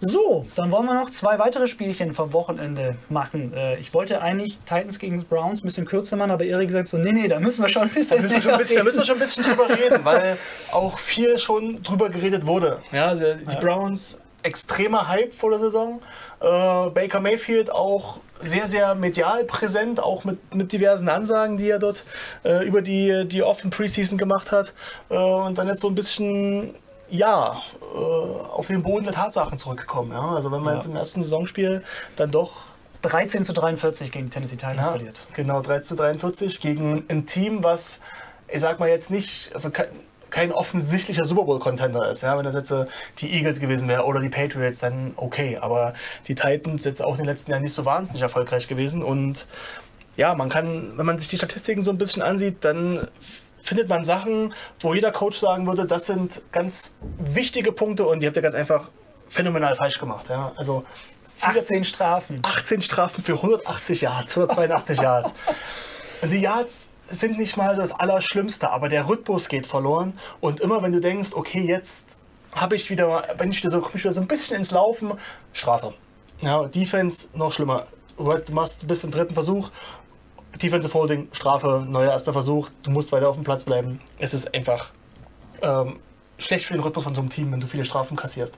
So, dann wollen wir noch zwei weitere Spielchen vom Wochenende machen. Äh, ich wollte eigentlich Titans gegen Browns ein bisschen kürzer machen, aber Erik sagt so, nee, nee, da müssen wir schon ein bisschen Da müssen, wir schon ein bisschen, da drüber müssen wir schon ein bisschen drüber reden, weil auch viel schon drüber geredet wurde. Ja, also die Browns, extremer Hype vor der Saison. Äh, Baker Mayfield auch sehr, sehr medial präsent, auch mit, mit diversen Ansagen, die er dort äh, über die, die Off- und Preseason gemacht hat. Äh, und dann jetzt so ein bisschen, ja, äh, auf den Boden der Tatsachen zurückgekommen. Ja? Also wenn man jetzt im ersten Saisonspiel dann doch 13 zu 43 gegen Tennessee Titans ja, verliert. Genau, 13 zu 43 gegen ein Team, was, ich sag mal jetzt nicht, also kein, kein offensichtlicher Super Bowl-Contender ist. Ja? Wenn das jetzt äh, die Eagles gewesen wäre oder die Patriots, dann okay. Aber die Titans jetzt auch in den letzten Jahren nicht so wahnsinnig erfolgreich gewesen. Und ja, man kann, wenn man sich die Statistiken so ein bisschen ansieht, dann findet man Sachen, wo jeder Coach sagen würde, das sind ganz wichtige Punkte und die habt ihr ganz einfach phänomenal falsch gemacht. Ja? Also viele- 18 Strafen. 18 Strafen für 180 Yards, 182 Yards. Und die Yards sind nicht mal so das Allerschlimmste, aber der Rhythmus geht verloren. Und immer wenn du denkst, okay, jetzt habe ich wieder, wenn ich wieder so, komme ich wieder so ein bisschen ins Laufen, Strafe. Ja, Defense noch schlimmer. Du, weißt, du machst du bist im dritten Versuch, Defensive Holding, Strafe, neuer erster Versuch, du musst weiter auf dem Platz bleiben. Es ist einfach ähm, schlecht für den Rhythmus von so einem Team, wenn du viele Strafen kassierst.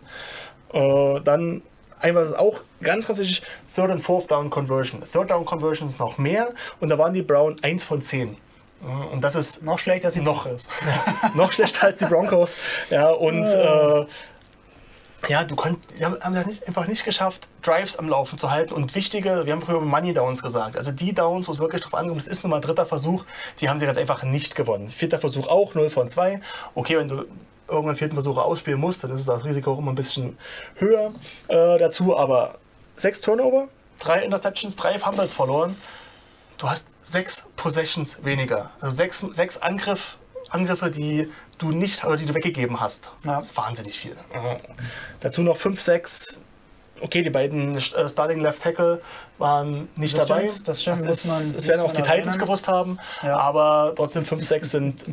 Äh, dann einmal ist auch ganz ganz wichtig, Third and Fourth Down Conversion. Third Down Conversion ist noch mehr und da waren die Brown 1 von 10. Äh, Und das ist Noch schlechter als die Noch. Broncos. noch schlechter als die Broncos. Ja, und äh, ja, du konnt, die haben, haben nicht, einfach nicht geschafft, Drives am Laufen zu halten und wichtige, wir haben früher Money Downs gesagt, also die Downs, wo es wirklich drauf ankommt, das ist nun mal dritter Versuch, die haben sie ganz einfach nicht gewonnen. Vierter Versuch auch, 0 von 2. Okay, wenn du irgendwann vierten Versuch ausspielen musst, dann ist das Risiko auch immer ein bisschen höher äh, dazu, aber sechs Turnover, drei Interceptions, drei Fumbles verloren. Du hast sechs Possessions weniger. Also sechs, sechs Angriff, Angriffe, die du nicht, oder die du weggegeben hast. Ja. Das ist wahnsinnig viel. Dazu noch 5, 6. Okay, die beiden äh, Starting Left Tackle waren nicht Das dabei. stimmt, das stimmt, Das, man- muss werden auch die Titans erwähnen. gewusst haben. Ja. Aber trotzdem 5, 6 sind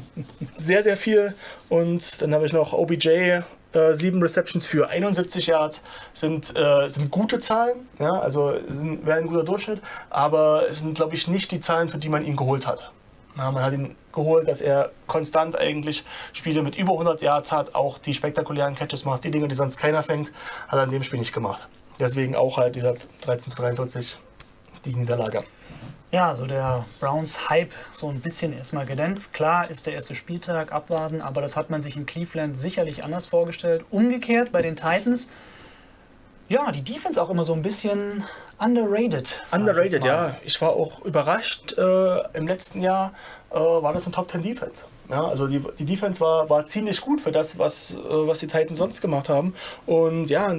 sehr, sehr viel. Und dann habe ich noch OBJ. Äh, sieben Receptions für 71 Yards sind, äh, sind gute Zahlen, ja, also sind, wäre ein guter Durchschnitt, aber es sind, glaube ich, nicht die Zahlen, für die man ihn geholt hat. Ja, man hat ihn geholt, dass er konstant eigentlich Spiele mit über 100 Yards hat, auch die spektakulären Catches macht, die Dinge, die sonst keiner fängt, hat er in dem Spiel nicht gemacht. Deswegen auch halt dieser 13 zu 43 die Niederlage. Ja, so der Browns-Hype so ein bisschen erstmal gedämpft. Klar ist der erste Spieltag, abwarten, aber das hat man sich in Cleveland sicherlich anders vorgestellt. Umgekehrt bei den Titans, ja, die Defense auch immer so ein bisschen underrated. ich Underrated, mal. ja. Ich war auch überrascht. Äh, Im letzten Jahr äh, war das ein Top 10 Defense. Ja, also die, die Defense war, war ziemlich gut für das, was, äh, was die Titans sonst gemacht haben. Und ja,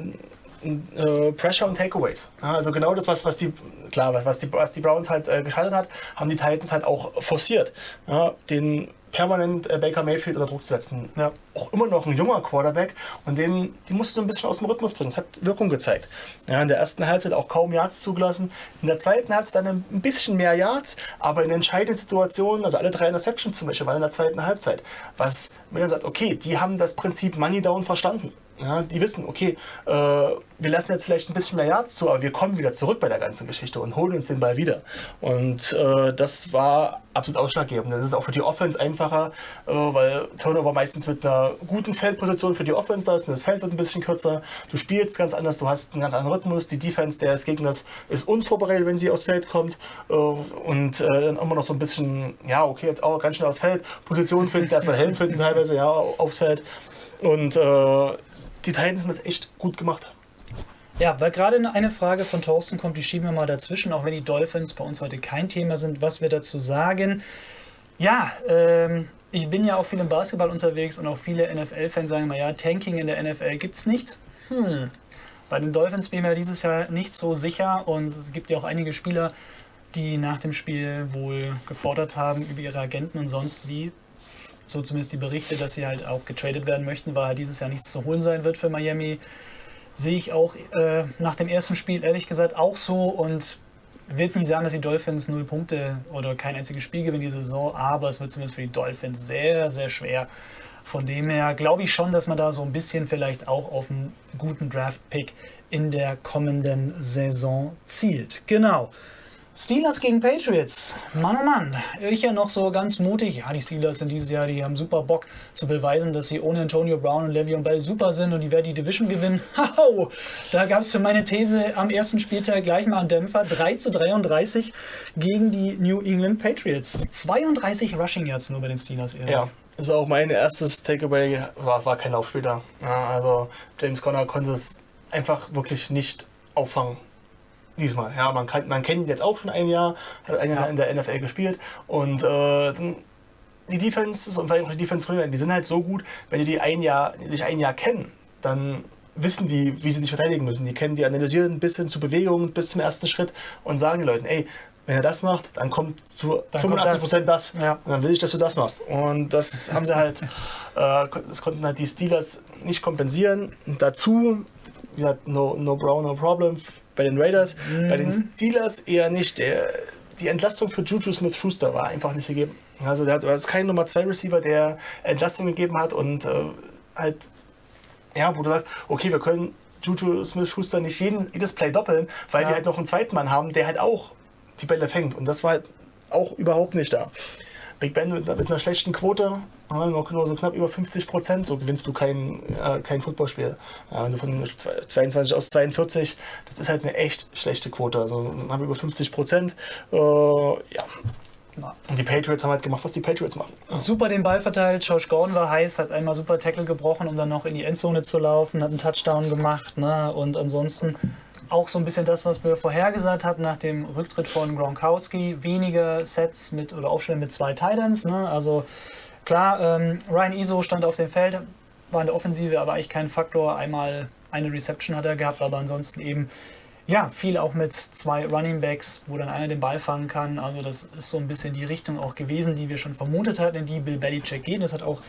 äh, Pressure und Takeaways. Also genau das, was, was die, klar, was die, was die Browns halt äh, geschaltet hat, haben die Titans halt auch forciert. Ja, den permanent äh, Baker Mayfield unter Druck zu setzen. Ja. Auch immer noch ein junger Quarterback und den, die musst du ein bisschen aus dem Rhythmus bringen. Hat Wirkung gezeigt. Ja, in der ersten Halbzeit auch kaum Yards zugelassen. In der zweiten Halbzeit dann ein bisschen mehr Yards, aber in entscheidenden Situationen, also alle drei Interceptions zum Beispiel, waren in der zweiten Halbzeit. Was mir dann sagt, okay, die haben das Prinzip Money Down verstanden. Ja, die wissen, okay, äh, wir lassen jetzt vielleicht ein bisschen mehr Yards zu, aber wir kommen wieder zurück bei der ganzen Geschichte und holen uns den Ball wieder. Und äh, das war absolut ausschlaggebend. Das ist auch für die Offense einfacher, äh, weil Turnover meistens mit einer guten Feldposition für die Offense da ist und das Feld wird ein bisschen kürzer. Du spielst ganz anders, du hast einen ganz anderen Rhythmus. Die Defense des Gegners ist unvorbereitet, wenn sie aufs Feld kommt äh, und äh, dann immer noch so ein bisschen, ja, okay, jetzt auch ganz schnell aufs Feld, Position finden, erstmal Helm finden teilweise, ja, aufs Feld. Und äh, die Titans haben das echt gut gemacht. Ja, weil gerade eine Frage von Thorsten kommt, die schieben wir mal dazwischen, auch wenn die Dolphins bei uns heute kein Thema sind, was wir dazu sagen. Ja, ähm, ich bin ja auch viel im Basketball unterwegs und auch viele NFL-Fans sagen immer, ja, Tanking in der NFL gibt es nicht. Hm. Bei den Dolphins bin ich mir dieses Jahr nicht so sicher und es gibt ja auch einige Spieler, die nach dem Spiel wohl gefordert haben über ihre Agenten und sonst wie, so zumindest die Berichte, dass sie halt auch getradet werden möchten, weil halt dieses Jahr nichts zu holen sein wird für Miami. Sehe ich auch äh, nach dem ersten Spiel ehrlich gesagt auch so und will jetzt nicht sagen, dass die Dolphins null Punkte oder kein einziges Spiel gewinnen diese Saison, aber es wird zumindest für die Dolphins sehr, sehr schwer. Von dem her glaube ich schon, dass man da so ein bisschen vielleicht auch auf einen guten Draft-Pick in der kommenden Saison zielt. Genau. Steelers gegen Patriots. Mann, oh Mann. Ich ja noch so ganz mutig. Ja, die Steelers sind dieses Jahr, die haben super Bock zu beweisen, dass sie ohne Antonio Brown und Le'Veon Bell super sind und die werden die Division gewinnen. Hau! Da gab es für meine These am ersten Spieltag gleich mal einen Dämpfer. 3 zu 33 gegen die New England Patriots. 32 Rushing Yards nur bei den Steelers. Erik. Ja, ist auch mein erstes Takeaway, war, war kein Laufspieler. Ja, also James Conner konnte es einfach wirklich nicht auffangen. Diesmal. Ja, man, kann, man kennt ihn jetzt auch schon ein Jahr, hat ein Jahr Ja. in der NFL gespielt und äh, die Defenses und vor allem auch die Defense die sind halt so gut, wenn die die ein Jahr, sich ein Jahr kennen, dann wissen die, wie sie dich verteidigen müssen. Die kennen die analysieren bis hin zu Bewegungen, bis zum ersten Schritt und sagen den Leuten, ey, wenn er das macht, dann kommt zu Dann kommt 85 Prozent das. Ja. Und dann will ich, dass du das machst. Und das haben sie halt, äh, das konnten halt die Steelers nicht kompensieren. Dazu, wie gesagt, no, no Brown, no problem bei den Raiders. Bei den Steelers eher nicht. Der, die Entlastung für Juju Smith-Schuster war einfach nicht gegeben. Also der hat er ist kein Nummer 2 Receiver, der Entlastung gegeben hat und äh, halt, ja, wo du sagst, okay, wir können Juju Smith-Schuster nicht jeden, jedes Play doppeln, weil Ja. die halt noch einen zweiten Mann haben, der halt auch die Bälle fängt. Und das war halt auch überhaupt nicht da. Big Ben mit, mit einer schlechten Quote, nur, nur so knapp über 50 Prozent, so gewinnst du kein, äh, kein Footballspiel. Ja, wenn du von 22 aus 42, das ist halt eine echt schlechte Quote. Also haben wir über 50 Prozent. Äh, ja. Und die Patriots haben halt gemacht, was die Patriots machen. Super den Ball verteilt. Josh Gordon war heiß, hat einmal super Tackle gebrochen, um dann noch in die Endzone zu laufen, hat einen Touchdown gemacht. Ne? Und ansonsten auch so ein bisschen das, was wir vorhergesagt hatten nach dem Rücktritt von Gronkowski. Weniger Sets mit oder Aufstellen mit zwei Titans. Ne? Also klar, ähm, Ryan Iso stand auf dem Feld, war in der Offensive, aber eigentlich kein Faktor. Einmal eine Reception hat er gehabt, aber ansonsten eben ja, viel auch mit zwei Running Backs, wo dann einer den Ball fangen kann. Also das ist so ein bisschen die Richtung auch gewesen, die wir schon vermutet hatten, in die Bill Belichick geht. Das hat auch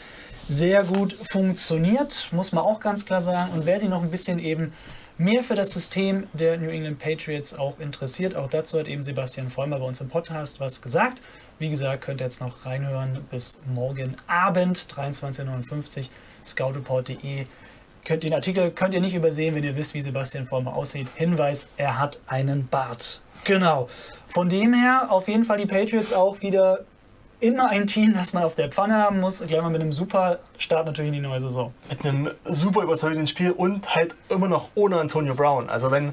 sehr gut funktioniert, muss man auch ganz klar sagen. Und wer sich noch ein bisschen eben mehr für das System der New England Patriots auch interessiert, auch dazu hat eben Sebastian Vollmer bei uns im Podcast was gesagt. Wie gesagt, könnt ihr jetzt noch reinhören bis morgen Abend, 23.59 Uhr, scoutreport.de könnt den Artikel könnt ihr nicht übersehen, wenn ihr wisst, wie Sebastian Vollmer aussieht. Hinweis, er hat einen Bart. Genau. Von dem her auf jeden Fall die Patriots auch wieder immer ein Team, das man auf der Pfanne haben muss. Gleich mal mit einem super Start natürlich in die neue Saison. mit einem super überzeugenden Spiel und halt immer noch ohne Antonio Brown. Also wenn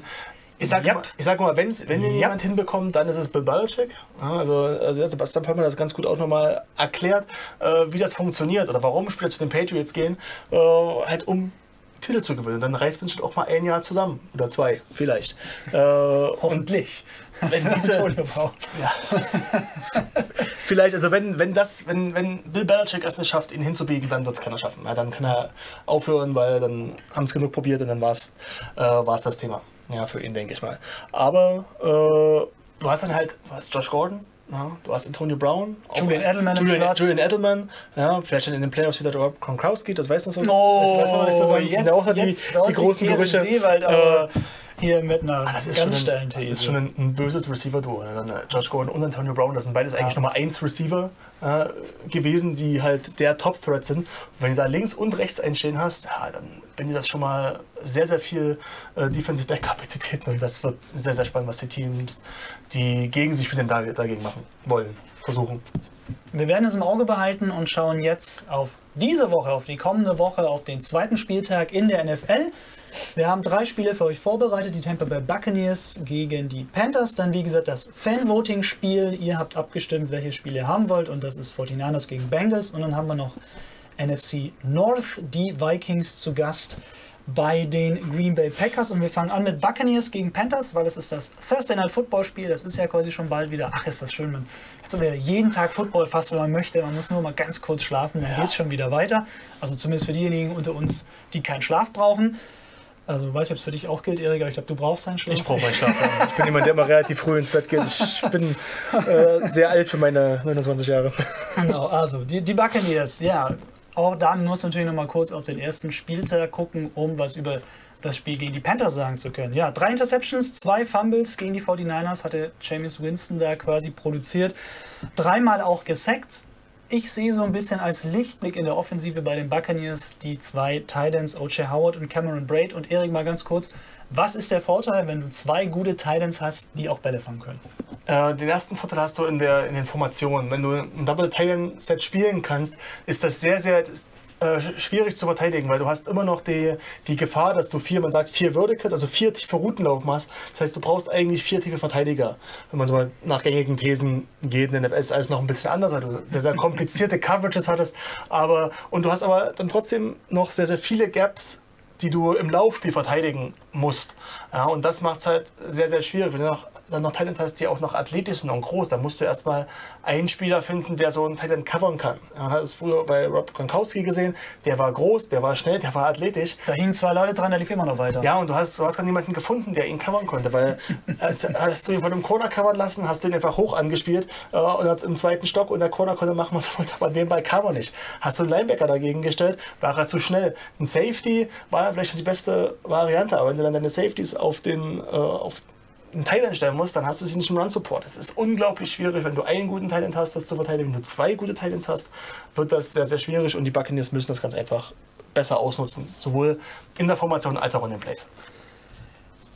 ich sag, Yep. mal, ich sag mal, wenn's, wenn ihr Yep. jemand hinbekommt, dann ist es Bill Belichick. Also, also jetzt Sebastian Pöllmer das ganz gut auch nochmal erklärt, äh, wie das funktioniert oder warum Spieler zu den Patriots gehen, äh, halt um Titel zu gewinnen. Dann reißt man schon auch mal ein Jahr zusammen oder zwei vielleicht. Äh, Hoffentlich. Wenn diese, Antonio Brown. Vielleicht, also wenn, wenn das, wenn, wenn Bill Belichick es nicht schafft, ihn hinzubiegen, dann wird es keiner schaffen. Ja, dann kann er aufhören, weil dann haben es genug probiert und dann war es äh, war's das Thema. Ja, für ihn, denke ich mal. Aber äh, du hast dann halt, hast Josh Gordon, ja, du hast Antonio Brown, Julian Edelman Julian. Julian Edelman, ja, vielleicht dann in den Playoffs wieder Rob Gronkowski, das weiß man so. Oh, das weiß man nicht so ganz. Das sind ja auch die, jetzt die großen Kevin Gerüchte. Seewald aber Äh, hier mit einer Ah, das ist, ganz schon steilen ein, das These. ist schon ein, ein böses Receiver-Duo. ne? Dann, äh, Josh Gordon und Antonio Brown, das sind beides eigentlich Nummer 1 Receiver äh, gewesen, die halt der Top-Threat sind. Und wenn du da links und rechts einstehen hast, ja, dann bin dir das schon mal sehr, sehr viel äh, Defensive Back-Kapazitäten. Und das wird sehr, sehr spannend, was die Teams, die gegen sich spielen, da, dagegen machen wollen, versuchen. Wir werden es im Auge behalten und schauen jetzt auf diese Woche, auf die kommende Woche, auf den zweiten Spieltag in der NFL. Wir haben drei Spiele für euch vorbereitet. Die Tampa Bay Buccaneers gegen die Panthers. Dann, wie gesagt, das Fan-Voting-Spiel. Ihr habt abgestimmt, welche Spiele ihr haben wollt. Und das ist 49ers gegen Bengals. Und dann haben wir noch NFC North, die Vikings zu Gast bei den Green Bay Packers. Und wir fangen an mit Buccaneers gegen Panthers, weil es ist das Thursday Night Football Spiel. Das ist ja quasi schon bald wieder. Ach, ist das schön. Man hat so wieder jeden Tag Football fast, wenn man möchte. Man muss nur mal ganz kurz schlafen, dann geht es schon wieder weiter. Also zumindest für diejenigen unter uns, die keinen Schlaf brauchen. Also, ich weiß nicht, ob es für dich auch gilt, Erik, aber ich glaube, du brauchst deinen Schlaf. Ich brauche meinen Schlaf. ja. Ich bin jemand, der immer relativ früh ins Bett geht. Ich bin äh, sehr alt für meine 29 Jahre. Genau, also die, die Buccaneers, ja. Auch da muss man natürlich noch mal kurz auf den ersten Spieltag gucken, um was über das Spiel gegen die Panthers sagen zu können. Ja, drei Interceptions, zwei Fumbles gegen die 49ers hatte James Winston da quasi produziert. Dreimal auch gesackt. Ich sehe so ein bisschen als Lichtblick in der Offensive bei den Buccaneers die zwei Titans, O.J. Howard und Cameron Braid. Und Erik, mal ganz kurz, was ist der Vorteil, wenn du zwei gute Titans hast, die auch Bälle fangen können? Äh, den ersten Vorteil hast du in, der, in den Formationen. Wenn du ein Double Titan Set spielen kannst, ist das sehr, sehr äh, schwierig zu verteidigen, weil du hast immer noch die, die Gefahr, dass du vier, man sagt vier Verticals, also vier tiefe Routen laufen hast. Das heißt, du brauchst eigentlich vier tiefe Verteidiger. Wenn man so mal nach gängigen Thesen geht, in der NFL ist alles noch ein bisschen anders, weil du sehr, sehr komplizierte Coverages hattest. Aber, und du hast aber dann trotzdem noch sehr, sehr viele Gaps, die du im Laufspiel verteidigen musst. Ja, und das macht es halt sehr, sehr schwierig. Wenn du noch, dann noch Titans hast, die auch noch athletisch sind und groß, dann musst du erstmal einen Spieler finden, der so einen Titan covern kann. Man hat es früher bei Rob Gronkowski gesehen, der war groß, der war schnell, der war athletisch. Da hingen zwei Leute dran, der lief immer noch weiter. Ja, und du hast, du hast gar niemanden gefunden, der ihn covern konnte, weil hast, hast du ihn von einem Corner covern lassen, hast du ihn einfach hoch angespielt äh, und hat im zweiten Stock und der Corner konnte machen, was er wollte, aber den Ball kam er nicht. Hast du einen Linebacker dagegen gestellt, war er zu schnell. Ein Safety war dann vielleicht die beste Variante, aber wenn du dann deine Safeties auf den, äh, auf einen Thailand stellen musst, dann hast du sie nicht im Run-Support. Es ist unglaublich schwierig, wenn du einen guten Thailand hast, das zu verteidigen. Wenn du zwei gute Thailands hast, wird das sehr, sehr schwierig und die Buccaneers müssen das ganz einfach besser ausnutzen. Sowohl in der Formation als auch in den Plays.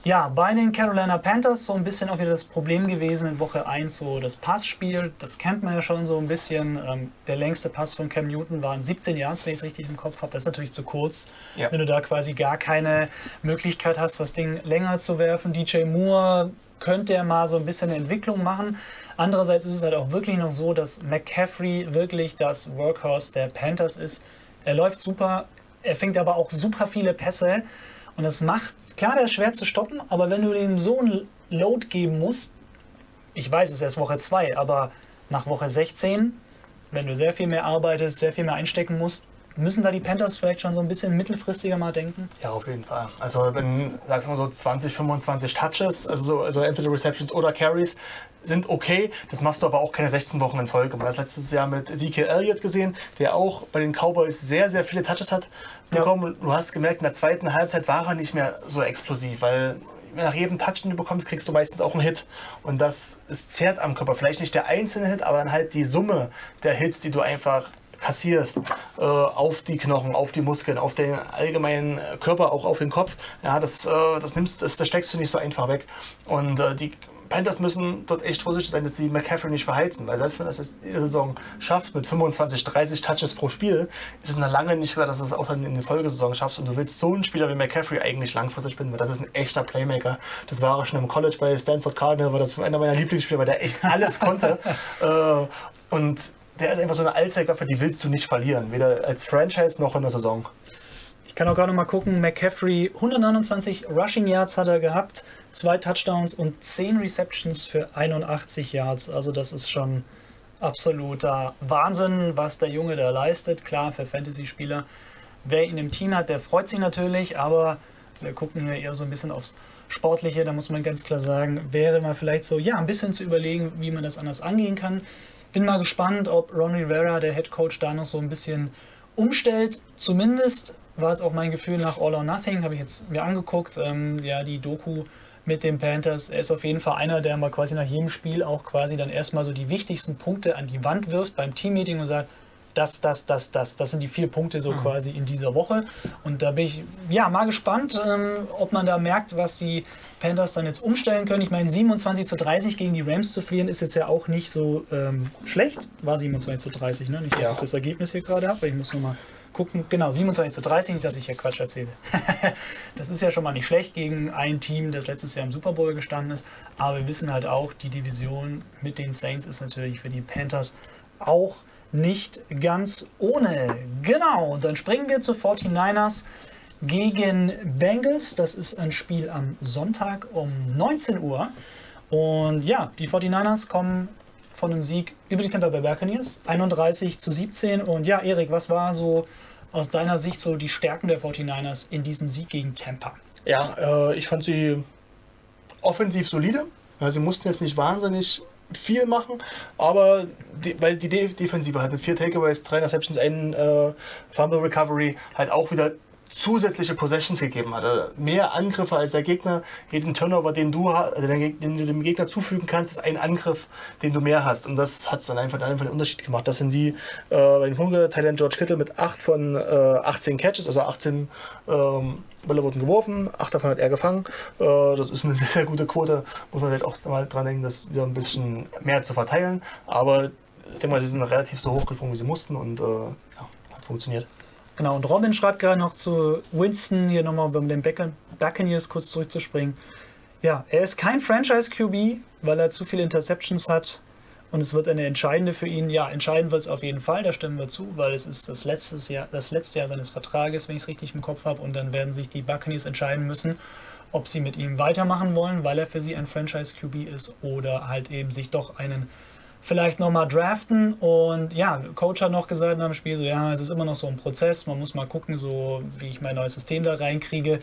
Ja, bei den Carolina Panthers so ein bisschen auch wieder das Problem gewesen in Woche 1, so das Passspiel. Das kennt man ja schon so ein bisschen. Ähm, der längste Pass von Cam Newton waren 17 Yards, wenn ich es richtig im Kopf habe. Das ist natürlich zu kurz, Ja. wenn du da quasi gar keine Möglichkeit hast, das Ding länger zu werfen. DJ Moore könnte ja mal so ein bisschen eine Entwicklung machen. Andererseits ist es halt auch wirklich noch so, dass McCaffrey wirklich das Workhorse der Panthers ist. Er läuft super, er fängt aber auch super viele Pässe. Und das macht, klar, der ist schwer zu stoppen, aber wenn du dem so ein Load geben musst, ich weiß, es ist erst Woche 2, aber nach Woche 16, wenn du sehr viel mehr arbeitest, sehr viel mehr einstecken musst, müssen da die Panthers vielleicht schon so ein bisschen mittelfristiger mal denken? Ja, auf jeden Fall. Also wenn, sagst du mal so 20, 25 Touches, also, so, also entweder Receptions oder Carries, sind okay. Das machst du aber auch keine 16 Wochen in Folge. Man hat das letztes Jahr mit Ezekiel Elliott gesehen, der auch bei den Cowboys sehr, sehr viele Touches hat bekommen. Und Du hast gemerkt, in der zweiten Halbzeit war er nicht mehr so explosiv, weil nach jedem Touch, den du bekommst, kriegst du meistens auch einen Hit. Und das ist zerrt am Körper. Vielleicht nicht der einzelne Hit, aber dann halt die Summe der Hits, die du einfach kassierst äh, auf die Knochen, auf die Muskeln, auf den allgemeinen Körper, auch auf den Kopf. Ja, das, äh, das nimmst, das, das steckst du nicht so einfach weg. Und äh, die Panthers müssen dort echt vorsichtig sein, dass sie McCaffrey nicht verheizen, weil selbst wenn das jetzt die Saison schafft mit 25, 30 Touches pro Spiel, ist es noch lange nicht klar, dass du es auch dann in der Folgesaison schaffst und du willst so einen Spieler wie McCaffrey eigentlich langfristig binden, weil das ist ein echter Playmaker. Das war auch schon im College bei Stanford Cardinal, war das einer meiner Lieblingsspieler, weil der echt alles konnte. äh, und der ist einfach so eine Allzweckwaffe, die willst du nicht verlieren, weder als Franchise noch in der Saison. Ich kann auch gerade mal gucken, McCaffrey 129 Rushing Yards hat er gehabt, zwei Touchdowns und 10 Receptions für 81 Yards. Also das ist schon absoluter Wahnsinn, was der Junge da leistet. Klar, für Fantasy-Spieler, wer ihn im Team hat, der freut sich natürlich, aber wir gucken hier eher so ein bisschen aufs Sportliche. Da muss man ganz klar sagen, wäre mal vielleicht so, ja, ein bisschen zu überlegen, wie man das anders angehen kann. Bin mal gespannt, ob Ron Rivera, der Head Coach, da noch so ein bisschen umstellt. Zumindest war es auch mein Gefühl nach All or Nothing, habe ich jetzt mir angeguckt, ähm, ja, die Doku mit den Panthers. Er ist auf jeden Fall einer, der mal quasi nach jedem Spiel auch quasi dann erstmal so die wichtigsten Punkte an die Wand wirft beim Teammeeting und sagt, das, das, das, das, das sind die vier Punkte so quasi in dieser Woche. Und da bin ich ja mal gespannt, ähm, ob man da merkt, was die Panthers dann jetzt umstellen können. Ich meine, 27 zu 30 gegen die Rams zu verlieren ist jetzt ja auch nicht so ähm, schlecht. War 27 zu 30, ne? Nicht, dass Ja. ich das Ergebnis hier gerade habe, ich muss nur mal gucken. Genau, 27 zu 30, nicht, dass ich hier Quatsch erzähle. das ist ja schon mal nicht schlecht gegen ein Team, das letztes Jahr im Super Bowl gestanden ist. Aber wir wissen halt auch, die Division mit den Saints ist natürlich für die Panthers auch nicht ganz ohne. Genau, und dann springen wir zu 49ers gegen Bengals. Das ist ein Spiel am Sonntag um 19 Uhr. Und ja, die 49ers kommen von einem Sieg über die Tampa Bay Buccaneers, 31 zu 17. Und ja, Erik, was war so aus deiner Sicht so die Stärken der 49ers in diesem Sieg gegen Tampa? Ja, äh, ich fand sie offensiv solide. Ja, sie mussten jetzt nicht wahnsinnig viel machen, aber die, weil die De Defensive halt mit vier Takeaways, drei Interceptions, einen äh, Fumble Recovery halt auch wieder zusätzliche Possessions gegeben hat. Also mehr Angriffe als der Gegner. Jeden Turnover, den du, den, du dem Gegner zufügen kannst, ist ein Angriff, den du mehr hast. Und das hat es dann einfach, einfach den Unterschied gemacht. Das sind die äh, bei den Punkten, Thailand George Kittle mit 8 von äh, 18 Catches, also 18 ähm, Bälle wurden geworfen, 8 davon hat er gefangen. Äh, das ist eine sehr, sehr gute Quote. Muss man vielleicht auch mal dran denken, das wieder ein bisschen mehr zu verteilen. Aber ich denke mal, sie sind relativ so hochgesprungen, wie sie mussten und äh, ja, hat funktioniert. Genau, und Robin schreibt gerade noch zu Winston, hier nochmal um den Buccan- Buccaneers kurz zurückzuspringen. Ja, er ist kein Franchise-QB, weil er zu viele Interceptions hat und es wird eine entscheidende für ihn. Ja, entscheidend wird es auf jeden Fall, da stimmen wir zu, weil es ist das letzte Jahr, das letzte Jahr seines Vertrages, wenn ich es richtig im Kopf habe, und dann werden sich die Buccaneers entscheiden müssen, ob sie mit ihm weitermachen wollen, weil er für sie ein Franchise-QB ist oder halt eben sich doch einen vielleicht nochmal draften. Und ja, Coach hat noch gesagt nach dem Spiel, so ja, es ist immer noch so ein Prozess, man muss mal gucken, so wie ich mein neues System da reinkriege.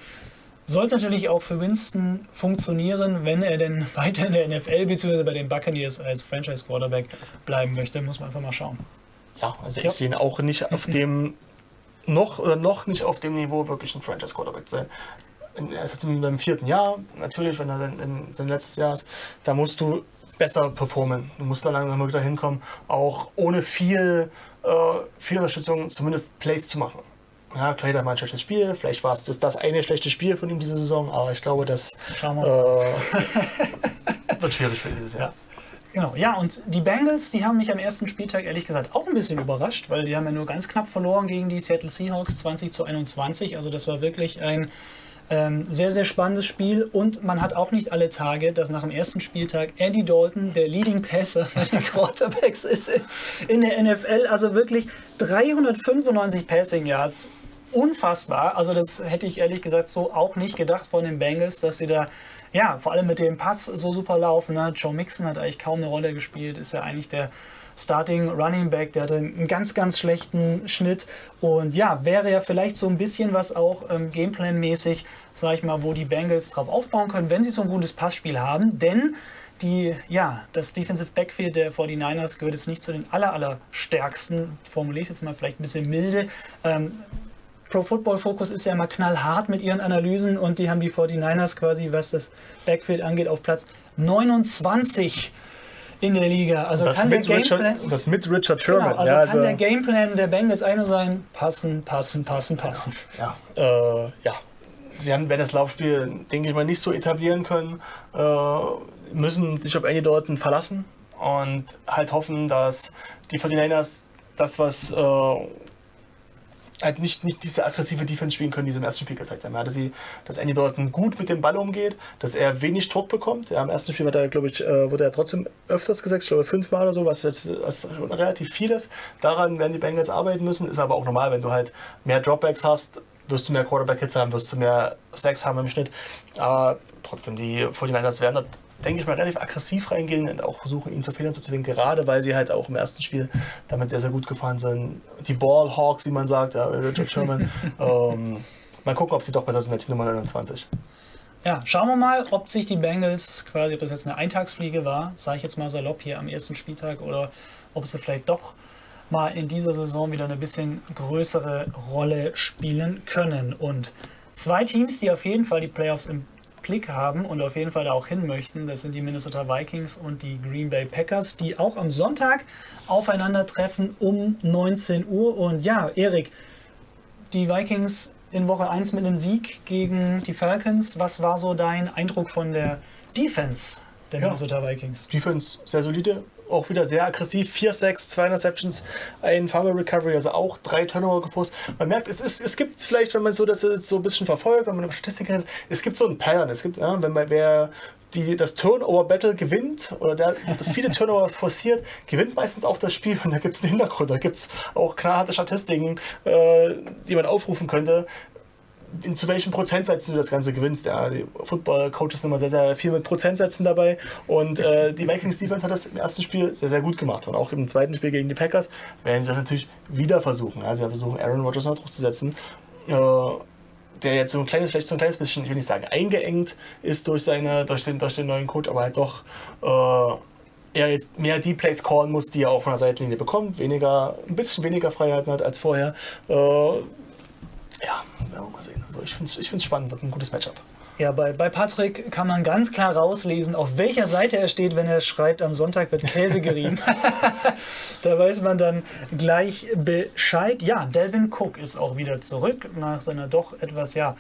Sollte natürlich auch für Winston funktionieren, wenn er denn weiter in der NFL bzw. bei den Buccaneers als Franchise Quarterback bleiben möchte, muss man einfach mal schauen. Ja, also Ja. ich sehe ihn auch nicht auf dem, noch oder noch nicht auf dem Niveau wirklich ein Franchise Quarterback zu sein. In- Er ist jetzt in seinem vierten Jahr, natürlich, wenn er sein letztes Jahr ist, da musst du besser performen. Du musst da langsam mal wieder hinkommen, auch ohne viel, äh, viel Unterstützung, zumindest Plays zu machen. Ja, klar, hat mal ein schlechtes Spiel, vielleicht war es das, das eine schlechte Spiel von ihm diese Saison, aber ich glaube, das äh, wird schwierig für dieses Jahr. Genau, ja, und die Bengals, die haben mich am ersten Spieltag ehrlich gesagt auch ein bisschen überrascht, weil die haben ja nur ganz knapp verloren gegen die Seattle Seahawks 20 zu 21. Also das war wirklich ein ähm, sehr, sehr spannendes Spiel und man hat auch nicht alle Tage, dass nach dem ersten Spieltag Andy Dalton der Leading Passer bei den Quarterbacks ist in der NFL. Also wirklich 395 Passing Yards. Unfassbar. Also das hätte ich ehrlich gesagt so auch nicht gedacht von den Bengals, dass sie da ja, vor allem mit dem Pass so super laufen. Ne? Joe Mixon hat eigentlich kaum eine Rolle gespielt, ist ja eigentlich der Starting Running Back, der hatte einen ganz, ganz schlechten Schnitt. Und ja, wäre ja vielleicht so ein bisschen was auch ähm, Gameplan-mäßig, sag ich mal, wo die Bengals drauf aufbauen können, wenn sie so ein gutes Passspiel haben. Denn die, ja, das Defensive Backfield der 49ers gehört jetzt nicht zu den aller, aller stärksten, formuliere ich jetzt mal vielleicht ein bisschen milde. Ähm, Pro Football Focus ist ja immer knallhart mit ihren Analysen und die haben die 49ers quasi, was das Backfield angeht, auf Platz 29 in der Liga. Also Das kann der mit, Richard, Gameplan, das mit Richard Sherman. genau, also ja, kann der Gameplan der Bengals einfach sein, passen, passen, passen, passen. Ja, äh, ja. Sie haben, wenn das Laufspiel, denke ich mal, nicht so etablieren können, äh, müssen sich auf Andy Dalton verlassen und halt hoffen, dass die 49ers das, was äh, halt nicht, nicht diese aggressive Defense spielen können, die sie im ersten Spiel gezeigt haben. Ja, dass, sie, dass Andy Dalton gut mit dem Ball umgeht, dass er wenig Druck bekommt. Ja, Im ersten Spiel hat er, glaube ich, äh, wurde er trotzdem öfters gesagt, ich glaube fünfmal oder so, was jetzt was relativ viel ist. Daran werden die Bengals arbeiten müssen, ist aber auch normal, wenn du halt mehr Dropbacks hast, wirst du mehr Quarterback-Hits haben, wirst du mehr Sacks haben im Schnitt. Aber trotzdem, die 49ers werden denke ich mal, relativ aggressiv reingehen und auch versuchen, ihn zu Fehlern zu zwingen, gerade weil sie halt auch im ersten Spiel damit sehr, sehr gut gefahren sind. Die Ballhawks, wie man sagt, ja, Richard Sherman. ähm, mal gucken, ob sie doch besser sind als die Nummer 29. Ja, schauen wir mal, ob sich die Bengals, quasi, ob das jetzt eine Eintagsfliege war, sage ich jetzt mal salopp hier am ersten Spieltag, oder ob sie vielleicht doch mal in dieser Saison wieder eine bisschen größere Rolle spielen können. Und zwei Teams, die auf jeden Fall die Playoffs im Blick haben und auf jeden Fall da auch hin möchten, das sind die Minnesota Vikings und die Green Bay Packers, die auch am Sonntag aufeinandertreffen um 19 Uhr. Und ja, Erik, die Vikings in Woche 1 mit einem Sieg gegen die Falcons. Was war so dein Eindruck von der Defense der Ja. Minnesota Vikings? Defense sehr solide, auch wieder sehr aggressiv. 4-6, 2 Interceptions, ein Fumble Recovery, also auch drei Turnover geforst. Man merkt, es, ist, es gibt vielleicht, wenn man so das so ein bisschen verfolgt, wenn man Statistiken redet, es gibt so ein Pattern. Es gibt, ja, wenn man wer die, das Turnover-Battle gewinnt oder der, viele Turnover forciert, gewinnt meistens auch das Spiel und da gibt es einen Hintergrund. Da gibt es auch knallharte Statistiken, äh, die man aufrufen könnte in, zu welchen Prozentsätzen du das Ganze gewinnst. Ja, die Football-Coaches sind immer sehr, sehr viel mit Prozentsätzen dabei. Und äh, die Vikings Defense hat das im ersten Spiel sehr, sehr gut gemacht. Und auch im zweiten Spiel gegen die Packers werden sie das natürlich wieder versuchen. Ja, sie versuchen, Aaron Rodgers unter Druck zu setzen. Äh, der jetzt so ein kleines, vielleicht so ein kleines bisschen, ich will nicht sagen, eingeengt ist durch seine, durch den, durch den neuen Coach, aber halt doch äh, er jetzt mehr die Plays callen muss, die er auch von der Seitenlinie bekommt, weniger, ein bisschen weniger Freiheiten hat als vorher. Äh, ja, werden wir mal sehen. Also ich finde es ich find's spannend, wird ein gutes Matchup. Ja, bei, bei Patrick kann man ganz klar rauslesen, auf welcher Seite er steht, wenn er schreibt, am Sonntag wird Käse gerieben. da weiß man dann gleich Bescheid. Ja, Delvin Cook ist auch wieder zurück nach seiner doch etwas, ja,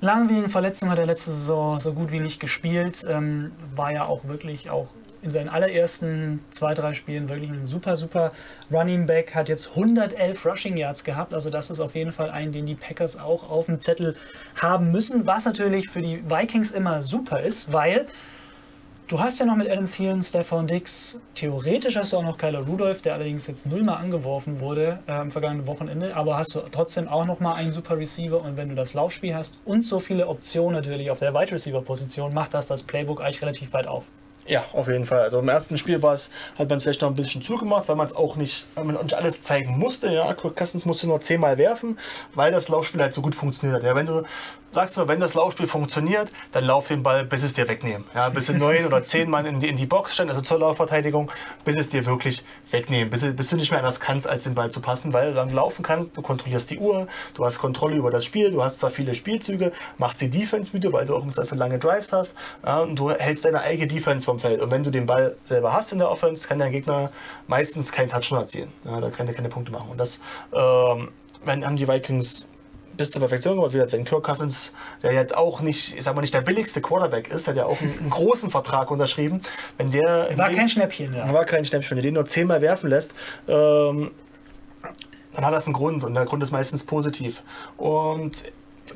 langwierigen Verletzung hat er letzte Saison so gut wie nicht gespielt. Ähm, war ja auch wirklich auch in seinen allerersten zwei, drei Spielen wirklich ein super, super Running Back. Hat jetzt 111 Rushing Yards gehabt. Also das ist auf jeden Fall ein, den die Packers auch auf dem Zettel haben müssen. Was natürlich für die Vikings immer super ist, weil Du hast ja noch mit Adam Thielen, Stefan Dix, theoretisch hast du auch noch Kyler Rudolph, der allerdings jetzt nullmal angeworfen wurde äh, am vergangenen Wochenende, aber hast du trotzdem auch noch mal einen super Receiver und wenn du das Laufspiel hast und so viele Optionen natürlich auf der Wide Receiver Position, macht das das Playbook eigentlich relativ weit auf. Ja, auf jeden Fall. Also im ersten Spiel war es, hat man es vielleicht noch ein bisschen zugemacht, weil man es auch nicht, weil man nicht alles zeigen musste. Ja, Kirk Cousins musste nur zehnmal werfen, weil das Laufspiel halt so gut funktioniert hat. Ja, wenn du sagst du, wenn das Laufspiel funktioniert, dann lauf den Ball, bis es dir wegnehmen. Ja, bis du neun oder zehn Mann in die, in die Box stellen, also zur Laufverteidigung, bis es dir wirklich wegnehmen, bis, bis du nicht mehr anders kannst, als den Ball zu passen, weil du dann laufen kannst, du kontrollierst die Uhr, du hast Kontrolle über das Spiel, du hast zwar viele Spielzüge, machst die Defense müde, weil du auch im Zweifel lange Drives hast ja, und du hältst deine eigene Defense vom Feld. Und wenn du den Ball selber hast in der Offense, kann dein Gegner meistens keinen Touchdown erzielen. Ja, da kann er keine Punkte machen. Und das ähm, haben die Vikings bis zur Perfektion gemacht wird. Wenn Kirk Cousins, der jetzt auch nicht, ich sag mal nicht der billigste Quarterback ist, hat ja auch einen, einen großen Vertrag unterschrieben. Wenn der war kein Schnäppchen, ja. War kein Schnäppchen. Wenn du den nur zehnmal werfen lässt, ähm, dann hat das einen Grund und der Grund ist meistens positiv. Und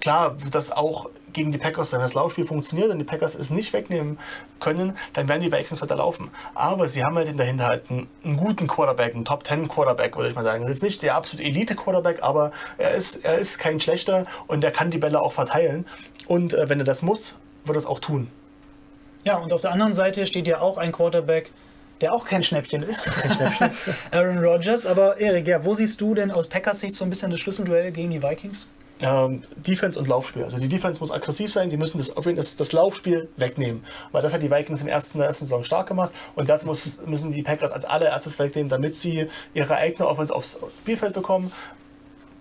klar wird das auch gegen die Packers. Wenn das Laufspiel funktioniert und die Packers es nicht wegnehmen können, dann werden die Vikings weiter laufen. Aber sie haben halt in der Hinterhalt einen, einen guten Quarterback, einen Top 10 Quarterback, würde ich mal sagen. Das ist nicht der absolute Elite Quarterback, aber er ist, er ist kein schlechter und er kann die Bälle auch verteilen. Und äh, wenn er das muss, wird er es auch tun. Ja, und auf der anderen Seite steht ja auch ein Quarterback, der auch kein Schnäppchen ist. Kein Schnäppchen. Aaron Rodgers. Aber Erik, ja, wo siehst du denn aus Packers Sicht so ein bisschen das Schlüsselduell gegen die Vikings? Ähm, Defense und Laufspiel. Also die Defense muss aggressiv sein, sie müssen das, das, das Laufspiel wegnehmen. Weil das hat die Vikings im ersten, der ersten Saison stark gemacht und das muss, müssen die Packers als allererstes wegnehmen, damit sie ihre eigene Offense aufs Spielfeld bekommen.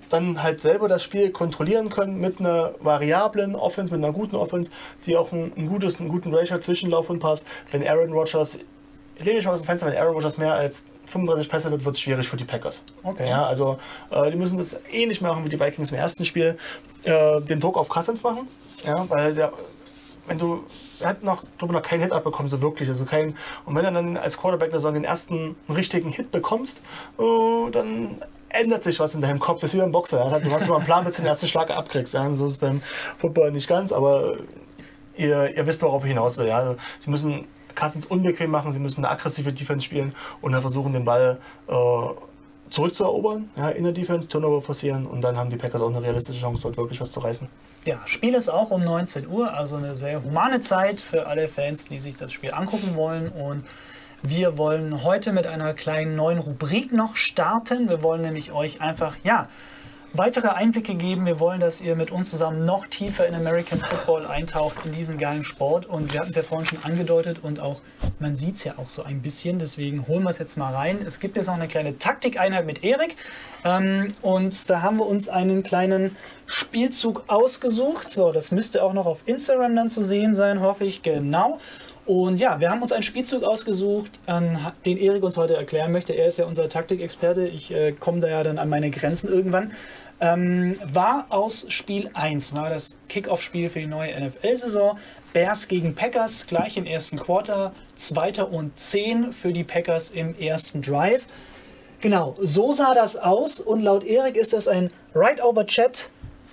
Dann halt selber das Spiel kontrollieren können mit einer variablen Offense, mit einer guten Offense, die auch ein, ein gutes, einen guten Ratio zwischen Lauf und Pass. Wenn Aaron Rodgers ich lege mich mal aus dem Fenster, wenn Aaron Rodgers mehr als 35 Pässe wird, wird es schwierig für die Packers. Okay. Ja, also äh, die müssen das ähnlich machen wie die Vikings im ersten Spiel, äh, den Druck auf Cousins machen, ja, weil der wenn du, er hat noch, glaube noch keinen Hit abbekommen, so wirklich, also kein, und wenn du dann als Quarterback der den ersten richtigen Hit bekommst, äh, dann ändert sich was in deinem Kopf, das ist wie beim Boxer, ja. du hast immer einen Plan, bis du den ersten Schlag abkriegst, ja. so ist es beim Football nicht ganz, aber ihr, ihr wisst, worauf ich hinaus will, ja. Also, sie müssen Cousins unbequem machen, sie müssen eine aggressive Defense spielen und dann versuchen, den Ball äh, zurückzuerobern, ja, in der Defense, Turnover forcieren und dann haben die Packers auch eine realistische Chance, dort wirklich was zu reißen. Ja, Spiel ist auch um 19 Uhr, also eine sehr humane Zeit für alle Fans, die sich das Spiel angucken wollen und wir wollen heute mit einer kleinen neuen Rubrik noch starten. Wir wollen nämlich euch einfach, ja, weitere Einblicke geben. Wir wollen, dass ihr mit uns zusammen noch tiefer in American Football eintaucht, in diesen geilen Sport. Und wir hatten es ja vorhin schon angedeutet und auch, man sieht es ja auch so ein bisschen. Deswegen holen wir es jetzt mal rein. Es gibt jetzt noch eine kleine Taktikeinheit mit Erik. Ähm, und da haben wir uns einen kleinen Spielzug ausgesucht. So, das müsste auch noch auf Instagram dann zu sehen sein, hoffe ich. Genau. Und ja, wir haben uns einen Spielzug ausgesucht, den Erik uns heute erklären möchte. Er ist ja unser Taktikexperte. Ich äh, komme da ja dann an meine Grenzen irgendwann. Ähm, war aus Spiel 1, war das Kickoff-Spiel für die neue NFL-Saison. Bears gegen Packers, gleich im ersten Quarter. Zweiter und 10 für die Packers im ersten Drive. Genau, so sah das aus und laut Erik ist das ein Right-Over-Chat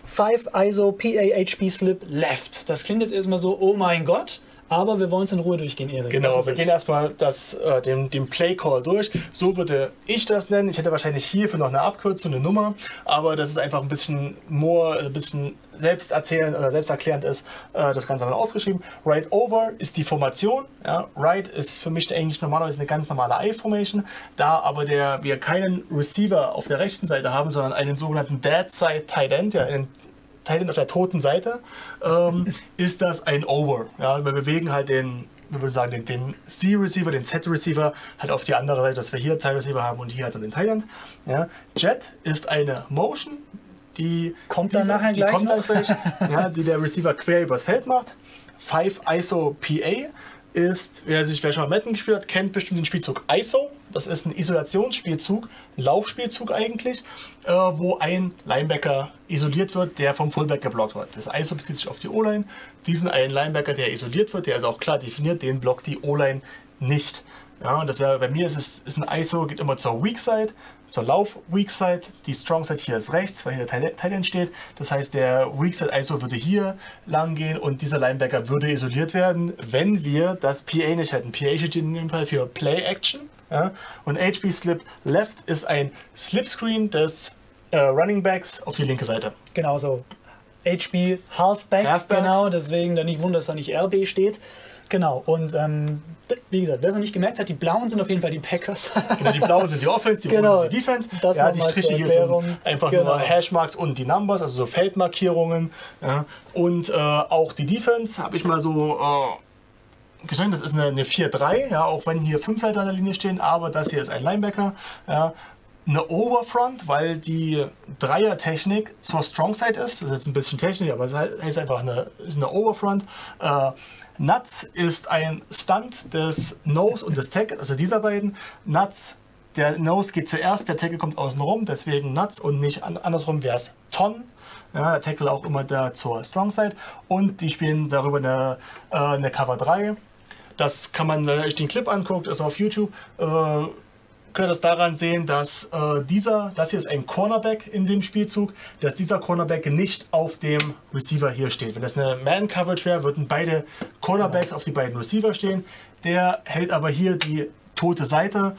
5 ISO PAHP Slip Left. Das klingt jetzt erstmal so, oh mein Gott. Aber wir wollen es in Ruhe durchgehen, Erik. Genau, wir gehen erstmal das, äh, den, den Play Call durch. So würde ich das nennen. Ich hätte wahrscheinlich hierfür noch eine Abkürzung, eine Nummer, aber das ist einfach ein bisschen more, ein bisschen selbst erzählend oder selbsterklärend ist, äh, das Ganze mal aufgeschrieben. Right over ist die Formation. Ja. Right ist für mich eigentlich normalerweise eine ganz normale I-Formation. Da aber der, wir keinen Receiver auf der rechten Seite haben, sondern einen sogenannten Dead Side Tight End, ja, einen Titan auf der toten Seite, ähm, ist das ein Over. Ja, wir bewegen halt den, wir würden sagen, den, den C-Receiver, den Z-Receiver halt auf die andere Seite, dass wir hier Zeit-Receiver haben und hier halt den Thailand. Ja. Jet ist eine Motion, die Kommt dann nachher die gleich kommt dann noch. gleich, ja, die der Receiver quer übers Feld macht. 5 ISO PA ist, wer sich wer schon mal Madden gespielt hat, kennt bestimmt den Spielzug ISO. Das ist ein Isolationsspielzug, ein Laufspielzug eigentlich, äh, wo ein Linebacker isoliert wird, der vom Fullback geblockt wird. Das ISO bezieht sich auf die O-Line. Diesen einen Linebacker, der isoliert wird, der ist auch klar definiert, den blockt die O-Line nicht. Ja, und das wäre bei mir ist es ist ein ISO, geht immer zur Weak Side, zur Lauf Weak Side. Die Strong Side hier ist rechts, weil hier der Tight End steht. Das heißt, der Weak Side ISO würde hier lang gehen und dieser Linebacker würde isoliert werden, wenn wir das PA nicht hätten. PA steht in dem Fall für Play Action. Ja, und HB Slip Left ist ein Slipscreen des äh, Running Backs auf die linke Seite. Genau so. HB Halfback, Halfback. genau, deswegen dann nicht wundern, dass da nicht RB steht. Genau, und ähm, wie gesagt, wer es noch nicht gemerkt hat, die blauen sind auf jeden Fall die Packers. Genau, die blauen sind die Offense, die Genau. roten sind die Defense. Das ja, die Striche hier sind einfach Genau. nur Hashmarks und die Numbers, also so Feldmarkierungen. Ja. Und äh, auch die Defense habe ich mal so geschrieben, das ist eine, eine 4-3, ja, auch wenn hier fünf Leute an der Linie stehen, aber das hier ist ein Linebacker. Ja. Eine Overfront, weil die Dreier-Technik zur Strong Side ist. Das ist jetzt ein bisschen Technik, aber es heißt einfach eine, ist eine Overfront. Äh, Nuts ist ein Stunt des Nose und des Tackle, also dieser beiden. Nuts, der Nose geht zuerst, der Tackle kommt außen rum, deswegen Nuts und nicht an, andersrum wäre es Ton. Ja, der Tackle auch immer da zur Strong Side. Und die spielen darüber eine, äh, eine Cover 3. Das kann man, wenn man sich den Clip anguckt, ist auf YouTube, äh, könnt ihr das daran sehen, dass äh, dieser, das hier ist ein Cornerback in dem Spielzug, dass dieser Cornerback nicht auf dem Receiver hier steht. Wenn das eine Man-Coverage wäre, würden beide Cornerbacks auf die beiden Receiver stehen. Der hält aber hier die tote Seite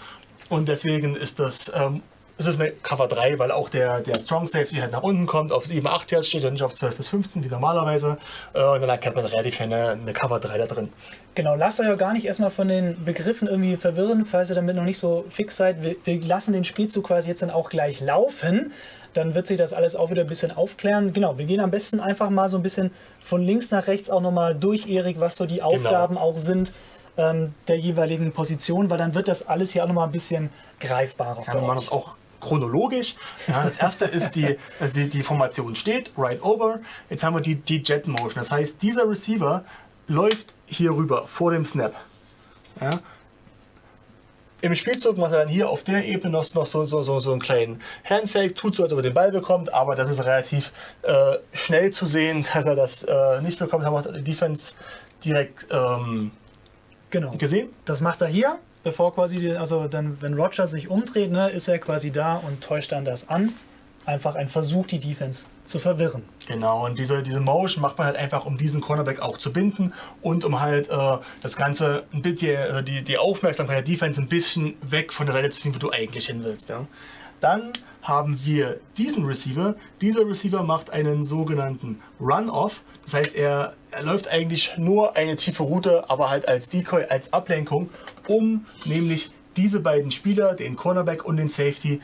und deswegen ist das, ähm, es ist eine Cover 3, weil auch der, der Strong Safety halt nach unten kommt, auf 7, 8 Yards steht er nicht auf 12 bis 15 wie normalerweise. Äh, und dann erkennt man relativ schnell eine, eine Cover 3 da drin. Genau, lasst euch ja gar nicht erstmal von den Begriffen irgendwie verwirren, falls ihr damit noch nicht so fix seid. Wir, wir lassen den Spielzug quasi jetzt dann auch gleich laufen. Dann wird sich das alles auch wieder ein bisschen aufklären. Genau, wir gehen am besten einfach mal so ein bisschen von links nach rechts auch nochmal durch, Erik, was so die Aufgaben auch sind ähm, der jeweiligen Position, weil dann wird das alles hier auch nochmal ein bisschen greifbarer Ja, für wir machen euch. das auch chronologisch. Ja, das erste ist die, also die, die Formation steht, right over. Jetzt haben wir die, die Jet Motion. Das heißt, dieser Receiver läuft hier rüber vor dem Snap. Ja. Im Spielzug macht er dann hier auf der Ebene noch, noch so, so, so, so einen kleinen Handfake, tut so, als ob er den Ball bekommt, aber das ist relativ äh, schnell zu sehen, dass er das äh, nicht bekommt. Haben wir die Defense direkt ähm, Genau. gesehen. Das macht er hier, bevor quasi, die, also dann, wenn Roger sich umdreht, ne, ist er quasi da und täuscht dann das an. Einfach ein Versuch, die Defense zu verwirren. Genau, und diese, diese Motion macht man halt einfach, um diesen Cornerback auch zu binden und um halt äh, das Ganze ein bisschen, also die, die Aufmerksamkeit der Defense ein bisschen weg von der Seite zu ziehen, wo du eigentlich hin willst. Ja. Dann haben wir diesen Receiver. Dieser Receiver macht einen sogenannten Run-Off. Das heißt, er, er läuft eigentlich nur eine tiefe Route, aber halt als Decoy, als Ablenkung, um nämlich diese beiden Spieler, den Cornerback und den Safety,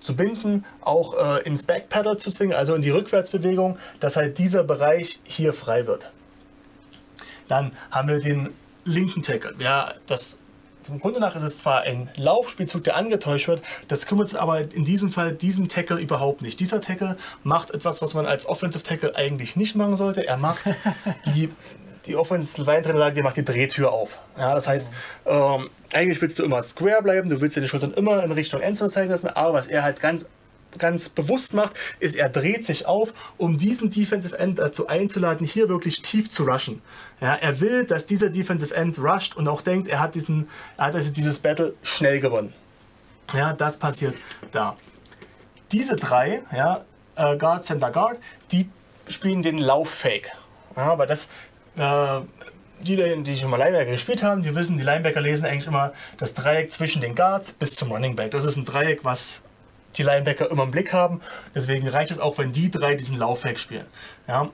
zu binden, auch äh, ins Backpedal zu zwingen, also in die Rückwärtsbewegung, dass halt dieser Bereich hier frei wird. Dann haben wir den linken Tackle. Ja, das zum Grunde nach ist es zwar ein Laufspielzug, der angetäuscht wird, das kümmert aber in diesem Fall diesen Tackle überhaupt nicht. Dieser Tackle macht etwas, was man als Offensive Tackle eigentlich nicht machen sollte. Er macht die, die Offensive Line Trainer sagen, der macht die Drehtür auf. Ja, das heißt, ähm, eigentlich willst du immer square bleiben, du willst deine Schultern immer in Richtung Endzone zeigen lassen, aber was er halt ganz ganz bewusst macht, ist, er dreht sich auf, um diesen Defensive End dazu einzuladen, hier wirklich tief zu rushen. Ja, er will, dass dieser Defensive End rusht und auch denkt, er hat, diesen, er hat also dieses Battle schnell gewonnen. Ja, das passiert da. Diese drei, ja, äh, Guard, Center, Guard, die spielen den Lauffake. Ja, aber das, äh, die, die schon mal Linebacker gespielt haben, die wissen, die Linebacker lesen eigentlich immer das Dreieck zwischen den Guards bis zum Running Back. Das ist ein Dreieck, was die Linebacker immer im Blick haben. Deswegen reicht es auch, wenn die drei diesen Laufweg spielen. Ja.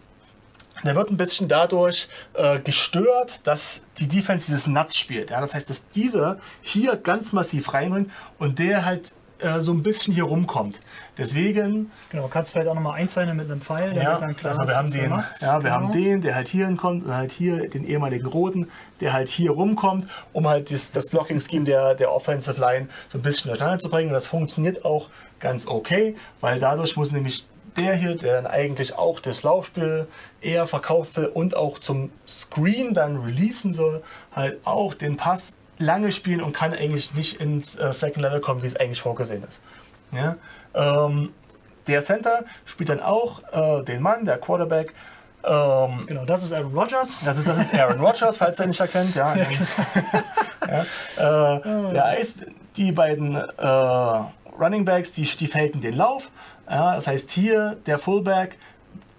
Der wird ein bisschen dadurch äh, gestört, dass die Defense dieses Nuts spielt. Ja. Das heißt, dass dieser hier ganz massiv reinbringt und der halt äh, so ein bisschen hier rumkommt. Deswegen Genau, kannst vielleicht auch nochmal einzeichnen mit einem Pfeil. ja, dann klar also wir haben den, macht. ja, wir Genau. haben den, der halt hier hinkommt und halt hier den ehemaligen Roten, der halt hier rumkommt, um halt das, das Blocking-Scheme der, der Offensive Line so ein bisschen durcheinander zu bringen. Und das funktioniert auch ganz okay, weil dadurch muss nämlich der hier, der dann eigentlich auch das Laufspiel eher verkauft will und auch zum Screen dann releasen soll, halt auch den Pass lange spielen und kann eigentlich nicht ins äh, Second Level kommen, wie es eigentlich vorgesehen ist. Ja? Ähm, der Center spielt dann auch äh, den Mann, der Quarterback. Ähm, Genau, das ist Aaron Rodgers. das, ist, das ist Aaron Rodgers, falls er nicht erkennt. Ja, ja, äh, der Eis, die beiden äh, Running Backs, die, die faken den Lauf. Ja, das heißt, hier der Fullback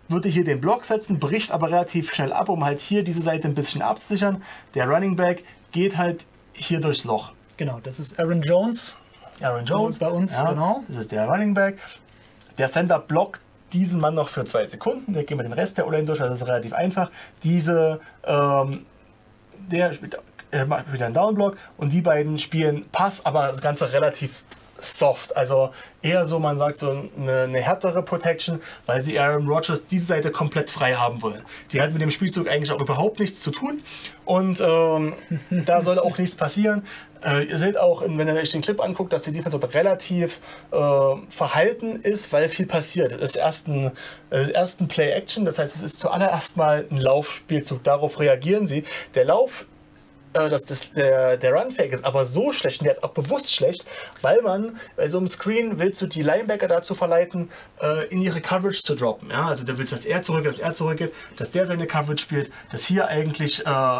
würde hier den Block setzen, bricht aber relativ schnell ab, um halt hier diese Seite ein bisschen abzusichern. Der Running Back geht halt hier durchs Loch. Genau, das ist Aaron Jones. Aaron Jones. Bei uns, ja, genau. Das ist der Running Back. Der Center blockt diesen Mann noch für zwei Sekunden. Der geht mit den Rest der O-Line durch, weil das ist relativ einfach. Diese, ähm, der spielt, äh, macht wieder einen Downblock und die beiden spielen Pass, aber das Ganze relativ soft. Also eher so, man sagt so eine, eine härtere Protection, weil sie Aaron Rodgers diese Seite komplett frei haben wollen. Die hat mit dem Spielzug eigentlich auch überhaupt nichts zu tun und ähm, da soll auch nichts passieren. Äh, ihr seht auch, wenn ihr euch den Clip anguckt, dass die Defense dort relativ äh, verhalten ist, weil viel passiert. Es ist erst ein, ist erst ein Play-Action, das heißt, es ist zuallererst mal ein Laufspielzug. Darauf reagieren sie. Der Lauf äh, das, das, der, der Run-Fake ist aber so schlecht und der ist auch bewusst schlecht, weil man bei so einem Screen willst du die Linebacker dazu verleiten, äh, in ihre Coverage zu droppen. Ja? Also du willst, dass er zurückgeht, dass er zurückgeht, dass der seine Coverage spielt, dass hier eigentlich äh,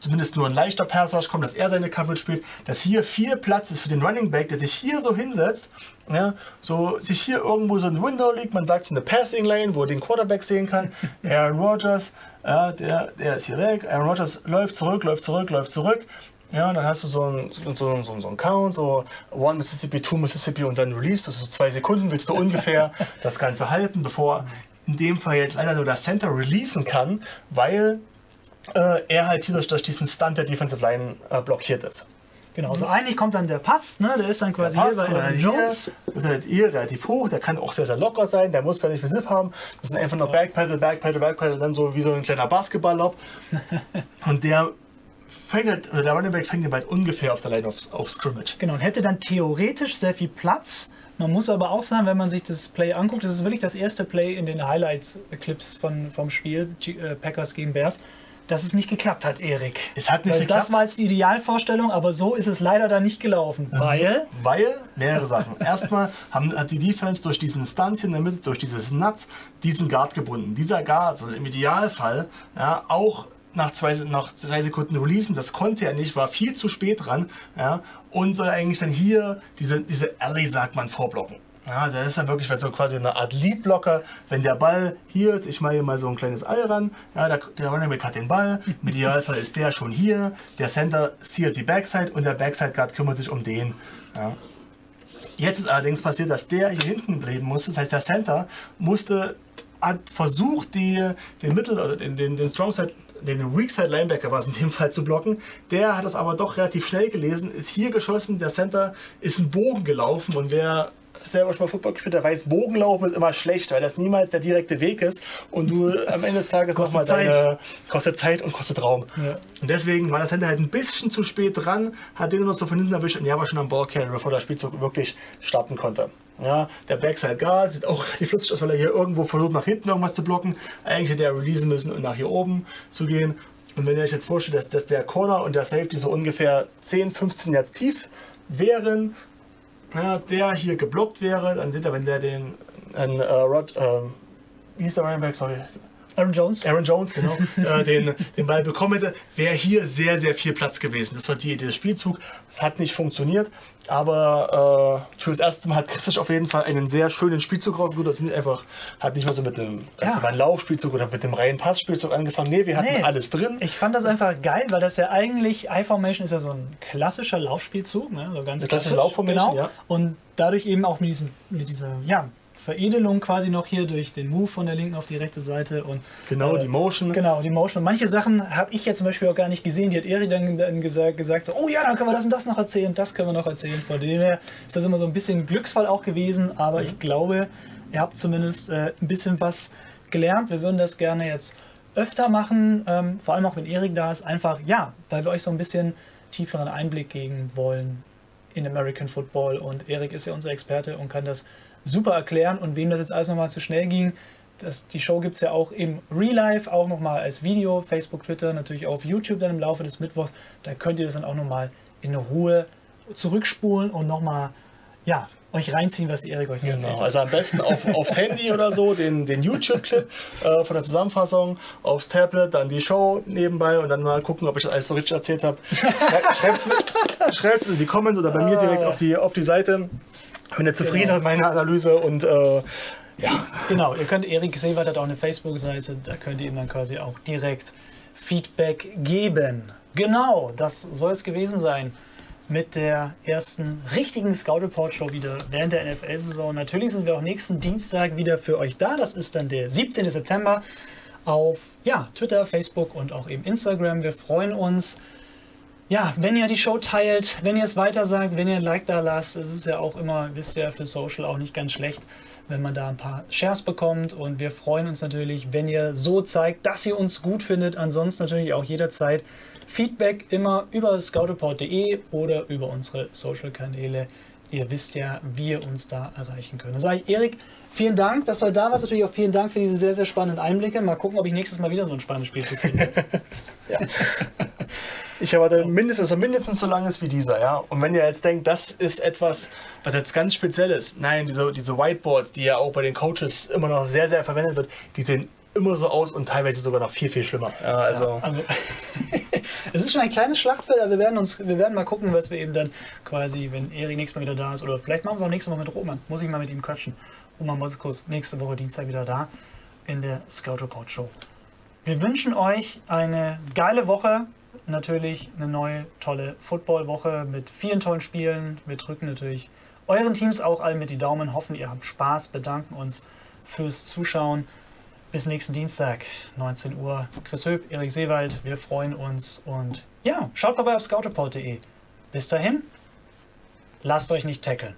zumindest nur ein leichter Pass kommt, dass er seine Coverage spielt, dass hier viel Platz ist für den Running Back, der sich hier so hinsetzt, ja, so sich hier irgendwo so ein Window liegt, man sagt eine Passing Lane, wo er den Quarterback sehen kann. Aaron Rodgers, ja, der, der ist hier weg. Aaron Rodgers läuft zurück, läuft zurück, läuft zurück. Ja, und dann hast du so einen so, so, so einen Count, so One Mississippi, Two Mississippi und dann Release. Das ist so zwei Sekunden, willst du ungefähr das Ganze halten, bevor in dem Fall jetzt leider nur der Center releasen kann, weil äh, er halt hier durch, durch diesen Stunt der Defensive Line äh, blockiert ist. Genau, also eigentlich kommt dann der Pass, ne? der ist dann quasi Pass hier bei Aaron hier, Jones. wird halt hier relativ hoch, der kann auch sehr, sehr locker sein, der muss gar nicht viel Zip haben. Das sind einfach nur Backpedal, Backpedal, Backpedal, dann so wie so ein kleiner Basketball-Lob. Und der fängt halt, oder der Running Back fängt den bald ungefähr auf der Line of, of Scrimmage. Genau, und hätte dann theoretisch sehr viel Platz. Man muss aber auch sagen, wenn man sich das Play anguckt, das ist wirklich das erste Play in den Highlights-Clips von, vom Spiel, G äh, Packers gegen Bears, dass es nicht geklappt hat, Erik. Es hat nicht Weil geklappt. das war jetzt die Idealvorstellung, aber so ist es leider dann nicht gelaufen. Weil, Weil mehrere Sachen. Erstmal haben, hat die Defense durch diesen Stunt hier in der Mitte, durch dieses Nuts, diesen Guard gebunden. Dieser Guard soll im Idealfall ja, auch nach zwei, nach zwei Sekunden releasen. Das konnte er nicht, war viel zu spät dran. Ja, und soll eigentlich dann hier diese, diese Alley, sagt man, vorblocken. Ja, das ist dann wirklich so quasi eine Art Leadblocker. Wenn der Ball hier ist, ich mache hier mal so ein kleines All ran. Ja, der, der Running Back hat den Ball. Im Idealfall ist der schon hier. Der Center sealt die Backside und der Backside Guard kümmert sich um den. Ja. Jetzt ist allerdings passiert, dass der hier hinten bleiben musste. Das heißt, der Center musste, hat versucht, die, den Mittel, oder den, den, den Strong Side, den Weak Side Linebacker war es in dem Fall zu blocken. Der hat das aber doch relativ schnell gelesen, ist hier geschossen. Der Center ist einen Bogen gelaufen und wer selber schon mal Football gespielt hat, weiß, Bogenlaufen ist immer schlecht, weil das niemals der direkte Weg ist und du am Ende des Tages Kostet nochmal deine Zeit. kostet Zeit und kostet Raum. Ja. Und deswegen war das Center halt ein bisschen zu spät dran, hat den nur noch so von hinten erwischt und der war schon am Ballcarrier, bevor der Spielzug wirklich starten konnte. Ja, der Backside Guard sieht auch relativ flutzig aus, weil er hier irgendwo versucht, nach hinten irgendwas zu blocken. Eigentlich hätte er releasen müssen und nach hier oben zu gehen. Und wenn ihr euch jetzt vorstellt, dass, dass der Corner und der Safety so ungefähr 10, 15 Yards tief wären, ja, der hier geblockt wäre, dann seht ihr, wenn der den, äh, Rod, ähm, wie hieß der Running Back, sorry, Aaron Jones, Aaron Jones, genau, äh, den, den Ball bekommen hätte, wäre hier sehr, sehr viel Platz gewesen. Das war die Idee des Spielzugs. Es hat nicht funktioniert, aber äh, fürs erste Mal hat Christoph auf jeden Fall einen sehr schönen Spielzug rausgeholt. Das einfach, hat nicht mal so mit einem ganz Ja. Laufspielzug oder mit dem reinen Passspielzug angefangen. Nee, wir hatten Nee. alles drin. Ich fand das einfach geil, weil das ja eigentlich, I-Formation ist ja so ein klassischer Laufspielzug, ne? so ganz Eine klassische klassisch, Laufformation, genau. ja. Und dadurch eben auch mit diesem, mit dieser, ja, Veredelung quasi noch hier durch den Move von der linken auf die rechte Seite und Genau, äh, die Motion. Genau, die Motion. Und manche Sachen habe ich jetzt zum Beispiel auch gar nicht gesehen. Die hat Erik dann, dann gesagt, gesagt so, oh ja, dann können wir das und das noch erzählen, das können wir noch erzählen. Von dem her ist das immer so ein bisschen Glücksfall auch gewesen, aber ich glaube, ihr habt zumindest äh, ein bisschen was gelernt. Wir würden das gerne jetzt öfter machen, ähm, vor allem auch wenn Erik da ist, einfach, ja, weil wir euch so ein bisschen tieferen Einblick geben wollen in American Football und Erik ist ja unser Experte und kann das super erklären und wem das jetzt alles nochmal zu schnell ging, das, die Show gibt es ja auch im Real Life, auch nochmal als Video, Facebook, Twitter, natürlich auch auf YouTube dann im Laufe des Mittwochs. Da könnt ihr das dann auch nochmal in Ruhe zurückspulen und nochmal, ja, euch reinziehen, was Erik euch so erzählt Genau, hat. also am besten auf, aufs Handy oder so, den, den YouTube-Clip äh, von der Zusammenfassung, aufs Tablet, dann die Show nebenbei und dann mal gucken, ob ich das alles so richtig erzählt habe. Schreibt es in die Comments oder bei mir direkt auf die, auf die Seite, wenn ihr zufrieden Genau. mit meiner Analyse und äh, ja, Genau, ihr könnt, Erik Seewald hat auch eine Facebook-Seite, da könnt ihr ihm dann quasi auch direkt Feedback geben. Genau, das soll es gewesen sein mit der ersten richtigen Scout Report Show wieder während der NFL-Saison. Natürlich sind wir auch nächsten Dienstag wieder für euch da. Das ist dann der 17. September auf ja, Twitter, Facebook und auch eben Instagram. Wir freuen uns. Ja, wenn ihr die Show teilt, wenn ihr es weiter sagt, wenn ihr ein Like da lasst, es ist ja auch immer, wisst ihr, für Social auch nicht ganz schlecht, wenn man da ein paar Shares bekommt. Und wir freuen uns natürlich, wenn ihr so zeigt, dass ihr uns gut findet. Ansonsten natürlich auch jederzeit Feedback immer über scoutreport.de oder über unsere Social-Kanäle. Ihr wisst ja, wie ihr uns da erreichen könnt. Dann sage ich, Erik, vielen Dank, dass du da warst. Natürlich auch vielen Dank für diese sehr, sehr spannenden Einblicke. Mal gucken, ob ich nächstes Mal wieder so ein spannendes Spielzug finde. ich erwarte mindestens, mindestens so lang ist wie dieser, ja. Und wenn ihr jetzt denkt, das ist etwas, was jetzt ganz speziell ist, nein, diese, diese Whiteboards, die ja auch bei den Coaches immer noch sehr, sehr verwendet wird, die sehen immer so aus und teilweise sogar noch viel, viel schlimmer. Ja, also, Also, es ist schon ein kleines Schlachtfeld, aber wir werden, uns, wir werden mal gucken, was wir eben dann quasi, wenn Erik nächstes Mal wieder da ist, oder vielleicht machen wir es auch nächstes Mal mit Roman. Muss ich mal mit ihm quatschen. Roman Moskus, nächste Woche Dienstag wieder da in der Scout Report Show. Wir wünschen euch eine geile Woche. Natürlich eine neue, tolle Football-Woche mit vielen tollen Spielen. Wir drücken natürlich euren Teams auch alle mit die Daumen, hoffen, ihr habt Spaß, bedanken uns fürs Zuschauen. Bis nächsten Dienstag, 19 Uhr. Chris Höp, Erik Seewald, wir freuen uns und ja, schaut vorbei auf scoutreport.de. Bis dahin, lasst euch nicht tackeln.